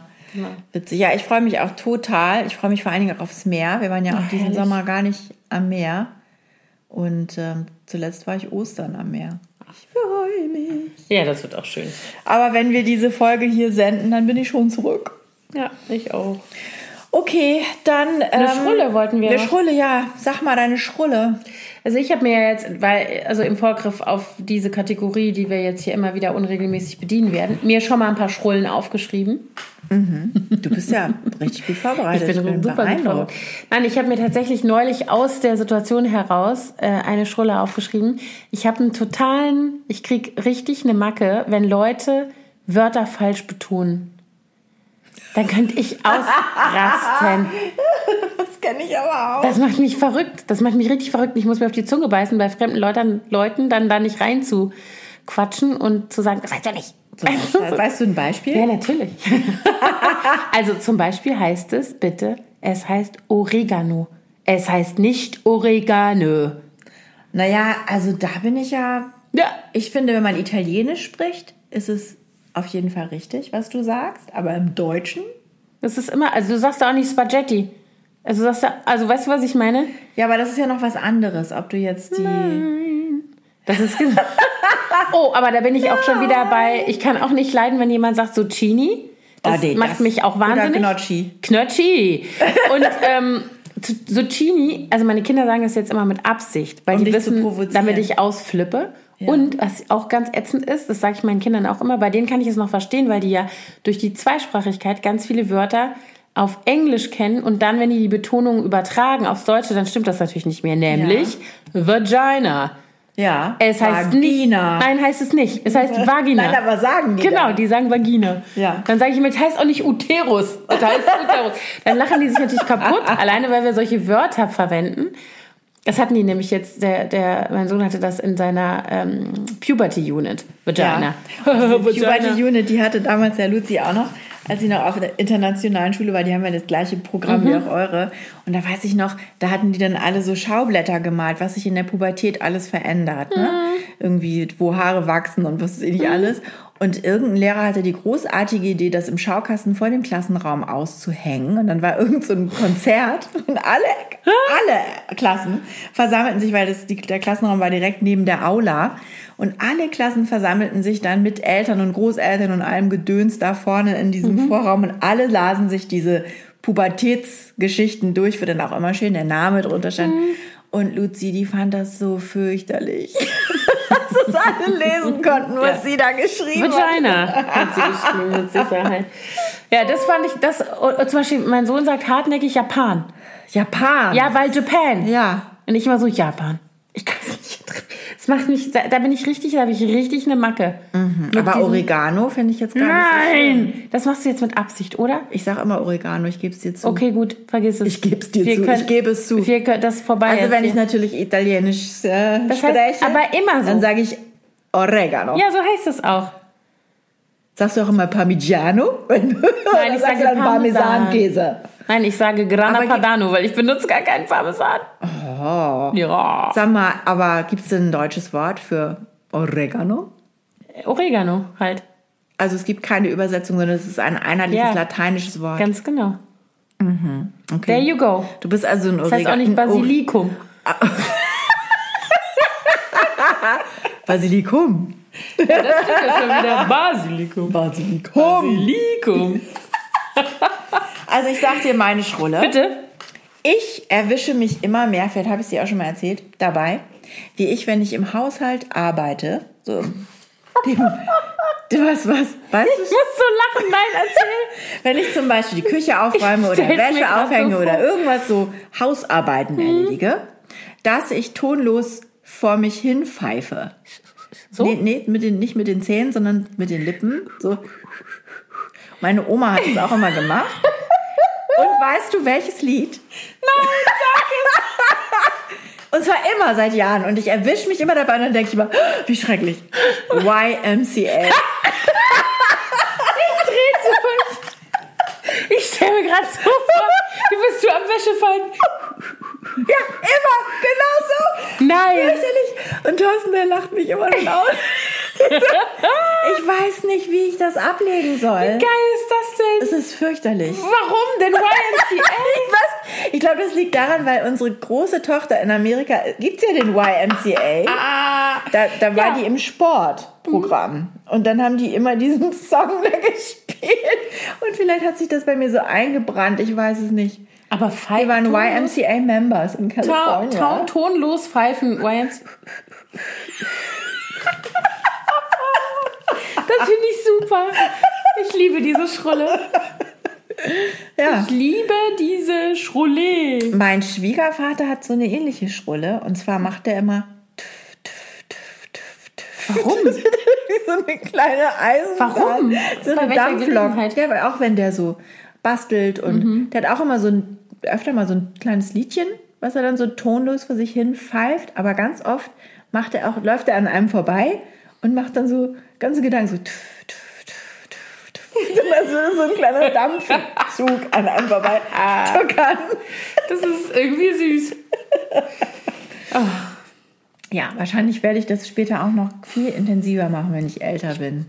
Witzig. Ja, ich freue mich auch total. Ich freue mich vor allen Dingen auch aufs Meer. Wir waren ja auch diesen herrlich. Sommer gar nicht am Meer. Und ähm, zuletzt war ich Ostern am Meer. Ich freue mich. Ja, das wird auch schön. Aber wenn wir diese Folge hier senden, dann bin ich schon zurück. Ja, ich auch. Okay, dann. Eine Schrulle wollten wir Eine noch. Schrulle, ja. Sag mal deine Schrulle. Also ich habe mir ja jetzt, weil, also im Vorgriff auf diese Kategorie, die wir jetzt hier immer wieder unregelmäßig bedienen werden, mir schon mal ein paar Schrullen aufgeschrieben. Du bist ja richtig gut vorbereitet. Ich bin, super beeindruckt. Nein, ich habe mir tatsächlich neulich aus der Situation heraus äh, eine Schrulle aufgeschrieben. Ich habe einen totalen, ich krieg richtig eine Macke, wenn Leute Wörter falsch betonen. Dann könnte ich ausrasten. [laughs] Das kenne ich aber auch. Das macht mich verrückt. Das macht mich richtig verrückt. Ich muss mir auf die Zunge beißen, bei fremden Leuten, Leuten dann da nicht rein zu quatschen und zu sagen, das heißt ja nicht. [laughs] Weißt du ein Beispiel? Ja, natürlich. [laughs] also zum Beispiel heißt es bitte, es heißt Oregano. Es heißt nicht Oregano. Naja, also da bin ich ja. Ja. Ich finde, wenn man Italienisch spricht, ist es auf jeden Fall richtig, was du sagst. Aber im Deutschen? Das ist immer, also du sagst ja auch nicht Spaghetti. Also, du sagst ja, also weißt du, was ich meine? Ja, aber das ist ja noch was anderes, ob du jetzt die. Das ist genau. [laughs] oh, aber da bin ich auch schon wieder bei. Ich kann auch nicht leiden, wenn jemand sagt Zucchini. Das Oh, nee, macht das- mich auch oder wahnsinnig. Gnocchi. Gnocchi. Und ähm, Zucchini, also meine Kinder sagen das jetzt immer mit Absicht, weil Um die wissen, damit ich ausflippe. Und was auch ganz ätzend ist, das sage ich meinen Kindern auch immer, bei denen kann ich es noch verstehen, weil die ja durch die Zweisprachigkeit ganz viele Wörter auf Englisch kennen und dann, wenn die die Betonung übertragen aufs Deutsche, dann stimmt das natürlich nicht mehr, nämlich Vagina. Ja. Es heißt nicht, Vagina. nein, heißt es nicht. Es heißt Vagina. Nein, aber sagen die Genau, dann. die sagen Vagina. Ja. Dann sage ich immer, es heißt auch nicht Uterus. Es heißt Uterus. Dann lachen die sich natürlich kaputt, [laughs] alleine weil wir solche Wörter verwenden. Das hatten die nämlich jetzt, der, der, mein Sohn hatte das in seiner ähm, Puberty Unit. Vagina. [laughs] Die Puberty Unit, die hatte damals der Luzi auch noch, als sie noch auf der internationalen Schule war. Die haben ja das gleiche Programm wie auch eure. Und da weiß ich noch, da hatten die dann alle so Schaublätter gemalt, was sich in der Pubertät alles verändert. Ne? Irgendwie, wo Haare wachsen und was weiß ich nicht alles. Und irgendein Lehrer hatte die großartige Idee, das im Schaukasten vor dem Klassenraum auszuhängen. Und dann war irgend so ein Konzert und alle, alle Klassen versammelten sich, weil das, die, der Klassenraum war direkt neben der Aula. Und alle Klassen versammelten sich dann mit Eltern und Großeltern und allem Gedöns da vorne in diesem Vorraum. Und alle lasen sich diese Pubertätsgeschichten durch, wo dann auch immer schön der Name drunter stand. Und Luzi, die fand das so fürchterlich, [laughs] [laughs] dass es alle lesen konnten, was sie da geschrieben hat. Vagina [laughs] hat sie geschrieben, mit Sicherheit. Ja, das fand ich, das, und zum Beispiel, mein Sohn sagt hartnäckig Japan. Japan. Ja, weil Japan. Ja. Und ich immer so, Japan. Ich kann es nicht. [laughs] Das macht mich, da, da bin ich richtig, da habe ich richtig eine Macke. Mit Aber diesem- Oregano finde ich jetzt gar nicht so schön. Nein! Das machst du jetzt mit Absicht, oder? Ich sage immer Oregano, ich gebe es dir zu. Okay, gut, vergiss es. Ich geb's dir Wir zu, können- ich gebe es zu. Wir können, das vorbei. Also wenn ich hier. natürlich Italienisch äh, Das heißt spreche, aber immer so. dann sage ich Oregano. Ja, so heißt es auch. Sagst du auch immer Parmigiano? [laughs] Nein, ich sage Parmesan. Parmesankäse. Nein, ich sage Grana Aber Padano, weil ich benutze gar keinen Parmesan. Oh. Ja. Sag mal, aber gibt es denn ein deutsches Wort für Oregano? Oregano halt. Also es gibt keine Übersetzung, sondern es ist ein einheitliches Ja. lateinisches Wort. Ganz genau. okay. There you go. Du bist also ein Das heißt auch nicht Basilikum. [laughs] Basilikum. Das ist ja schon wieder Basilikum. Basilikum. Basilikum. [laughs] Also ich sag dir meine Schrulle. Bitte? Ich erwische mich immer mehr, vielleicht habe ich es dir auch schon mal erzählt, dabei, wie ich, wenn ich im Haushalt arbeite, so dem, du weißt was, weißt Ich muss so lachen. Nein, erzähl. [laughs] wenn ich zum Beispiel die Küche aufräume oder Wäsche aufhänge so oder irgendwas so Hausarbeiten erledige, dass ich tonlos vor mich hin pfeife. So? Nee, nee mit den, nicht mit den Zähnen, sondern mit den Lippen. So. Meine Oma hat es auch immer gemacht. [laughs] Und weißt du, welches Lied? Nein, sag es! [laughs] Und zwar immer seit Jahren. Und ich erwische mich immer dabei und dann denke ich immer, "Oh, wie schrecklich. YMCA. Ich stelle mir gerade so vor, wie bist du am Wäschefalten? Ja, immer, genau so. Nein. Und Thorsten, der lacht mich immer aus. [laughs] Ich weiß nicht, wie ich das ablegen soll. Geil ist das denn? Es ist fürchterlich. Warum denn YMCA? [laughs] Was? Ich glaube, das liegt daran, weil unsere große Tochter in Amerika, gibt es ja den YMCA. ah, Da, da war Ja. die im Sportprogramm. Und dann haben die immer diesen [laughs] Song da gespielt. Und vielleicht hat sich das bei mir so eingebrannt, ich weiß es nicht. aber Wir Pfeifen. waren YMCA-Members in Kalifornien. ta tonlos pfeifen. YMCA. Das finde ich super. Ich liebe diese Schrulle. Ja. Ich liebe diese Schrulle. Mein Schwiegervater hat so eine ähnliche Schrulle. Und zwar macht er immer Warum? wie [laughs] so eine kleine Eisenbahn. Warum? So eine Dampflok. Ja, weil auch wenn der so bastelt und der hat auch immer so ein, öfter mal so ein kleines Liedchen, was er dann so tonlos vor sich hin pfeift. Aber ganz oft macht er auch, läuft er an einem vorbei und macht dann so ganze Gedanken so. tüff, tüff, tüff, tüff, tüff. Als [laughs] würde so ein kleiner Dampfzug an einem vorbei tuckern. Das ist irgendwie süß. Ja, wahrscheinlich werde ich das später auch noch viel intensiver machen, wenn ich älter bin.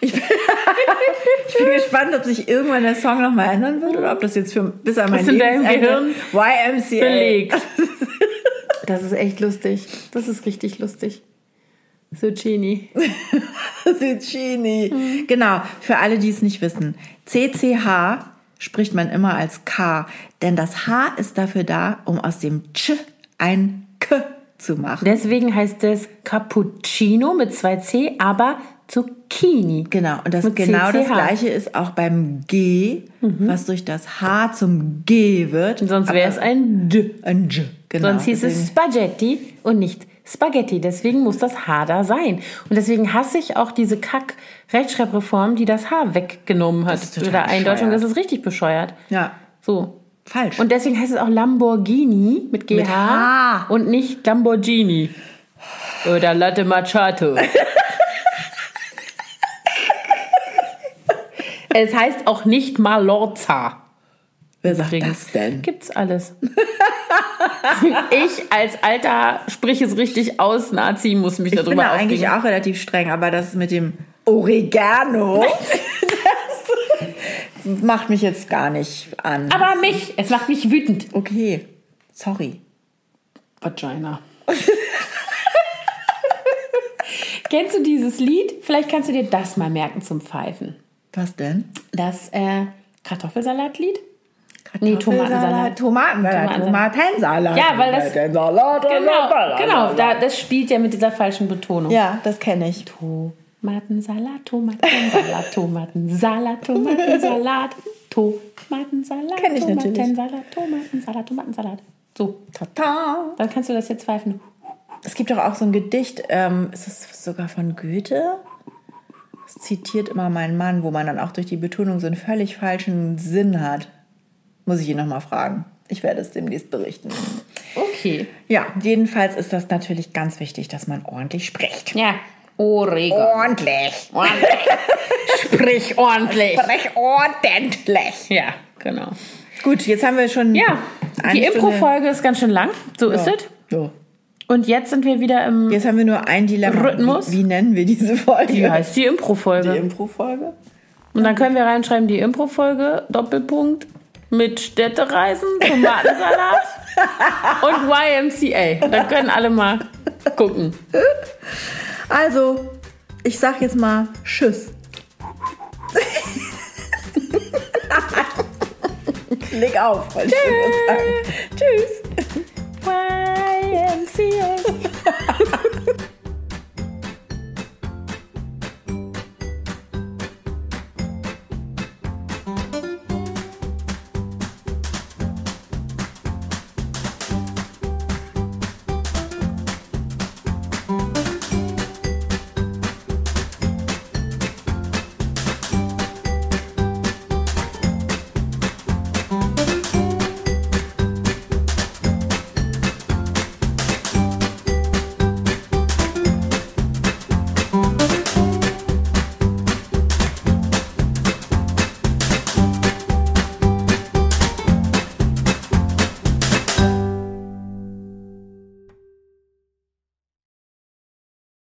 Ich bin, [laughs] ich bin gespannt, ob sich irgendwann der Song noch mal ändern wird oder ob das jetzt für bis an mein deinem Lebensende YMCA Belegt. [laughs] Das ist echt lustig. Das ist richtig lustig. Zucchini. [laughs] Zucchini. Genau, für alle, die es nicht wissen. CCH spricht man immer als K, denn das H ist dafür da, um aus dem Ch ein K zu machen. Deswegen heißt es Cappuccino mit zwei C, aber Zucchini. Genau, und das Mit genau das CCH. gleiche ist auch beim G, was durch das H zum G wird. Sonst wäre es ein D. ein J. Genau, Sonst hieß es deswegen- Spaghetti und nicht Spaghetti. Deswegen muss das H da sein. Und deswegen hasse ich auch diese Kack-Rechtschreibreform, die das H weggenommen hat. ist total Oder Eindeutschung, bescheuert. das ist richtig bescheuert. Ja, So. falsch. Und deswegen heißt es auch Lamborghini mit GH Mit H. und nicht Lamborghini. Oder Latte Macchiato. [laughs] es heißt auch nicht Malorza. Wer sagt Übrigens. das denn? Gibt's alles. [laughs] [laughs] ich als alter, sprich es richtig aus, Nazi, muss mich Ich bin darüber da eigentlich auch relativ streng, aber das mit dem Oregano, das macht mich jetzt gar nicht an. Aber mich, es macht mich wütend. okay, sorry. Vagina. [laughs] Kennst du dieses Lied? Vielleicht kannst du dir das mal merken zum Pfeifen. Was denn? Das äh, Kartoffelsalatlied? Nee, Tomatensalat. Tomatensalat. Tomatensalat. Ja, weil das- Tomatensalat. Genau, genau. Da, das spielt ja mit dieser falschen Betonung. Ja, das kenne ich. Tomatensalat, Tomatensalat, [laughs] Tomatensalat, Tomatensalat, Tomatensalat, Kenn ich natürlich. Tomatensalat, Tomatensalat, Tomatensalat. So, Tata. dann kannst du das jetzt pfeifen. Es gibt doch auch so ein Gedicht, ähm, ist es sogar von Goethe? Das zitiert immer mein Mann, wo man dann auch durch die Betonung so einen völlig falschen Sinn hat. Muss ich ihn nochmal fragen. Ich werde es demnächst berichten. Okay. Ja, jedenfalls ist das natürlich ganz wichtig, dass man ordentlich spricht. Ja. Oregon. Ordentlich. [laughs] Sprich ordentlich. Sprech ordentlich. Ja, genau. Gut, jetzt haben wir schon. Ja, eine die Impro-Folge ist ganz schön lang. So ist Ja. es. So. Und jetzt sind wir wieder im. Jetzt haben wir nur ein Dilemma. Rhythmus? Wie, wie nennen wir diese Folge? Wie heißt die die Impro-Folge? Impro-Folge? Und dann können wir reinschreiben, die Impro-Folge, Doppelpunkt, mit Städtereisen, Tomatensalat [laughs] und YMCA. Da können alle mal gucken. Also, ich sag jetzt mal Tschüss. Leg auf, wollte ich sagen. Tschüss. YMCA. [laughs]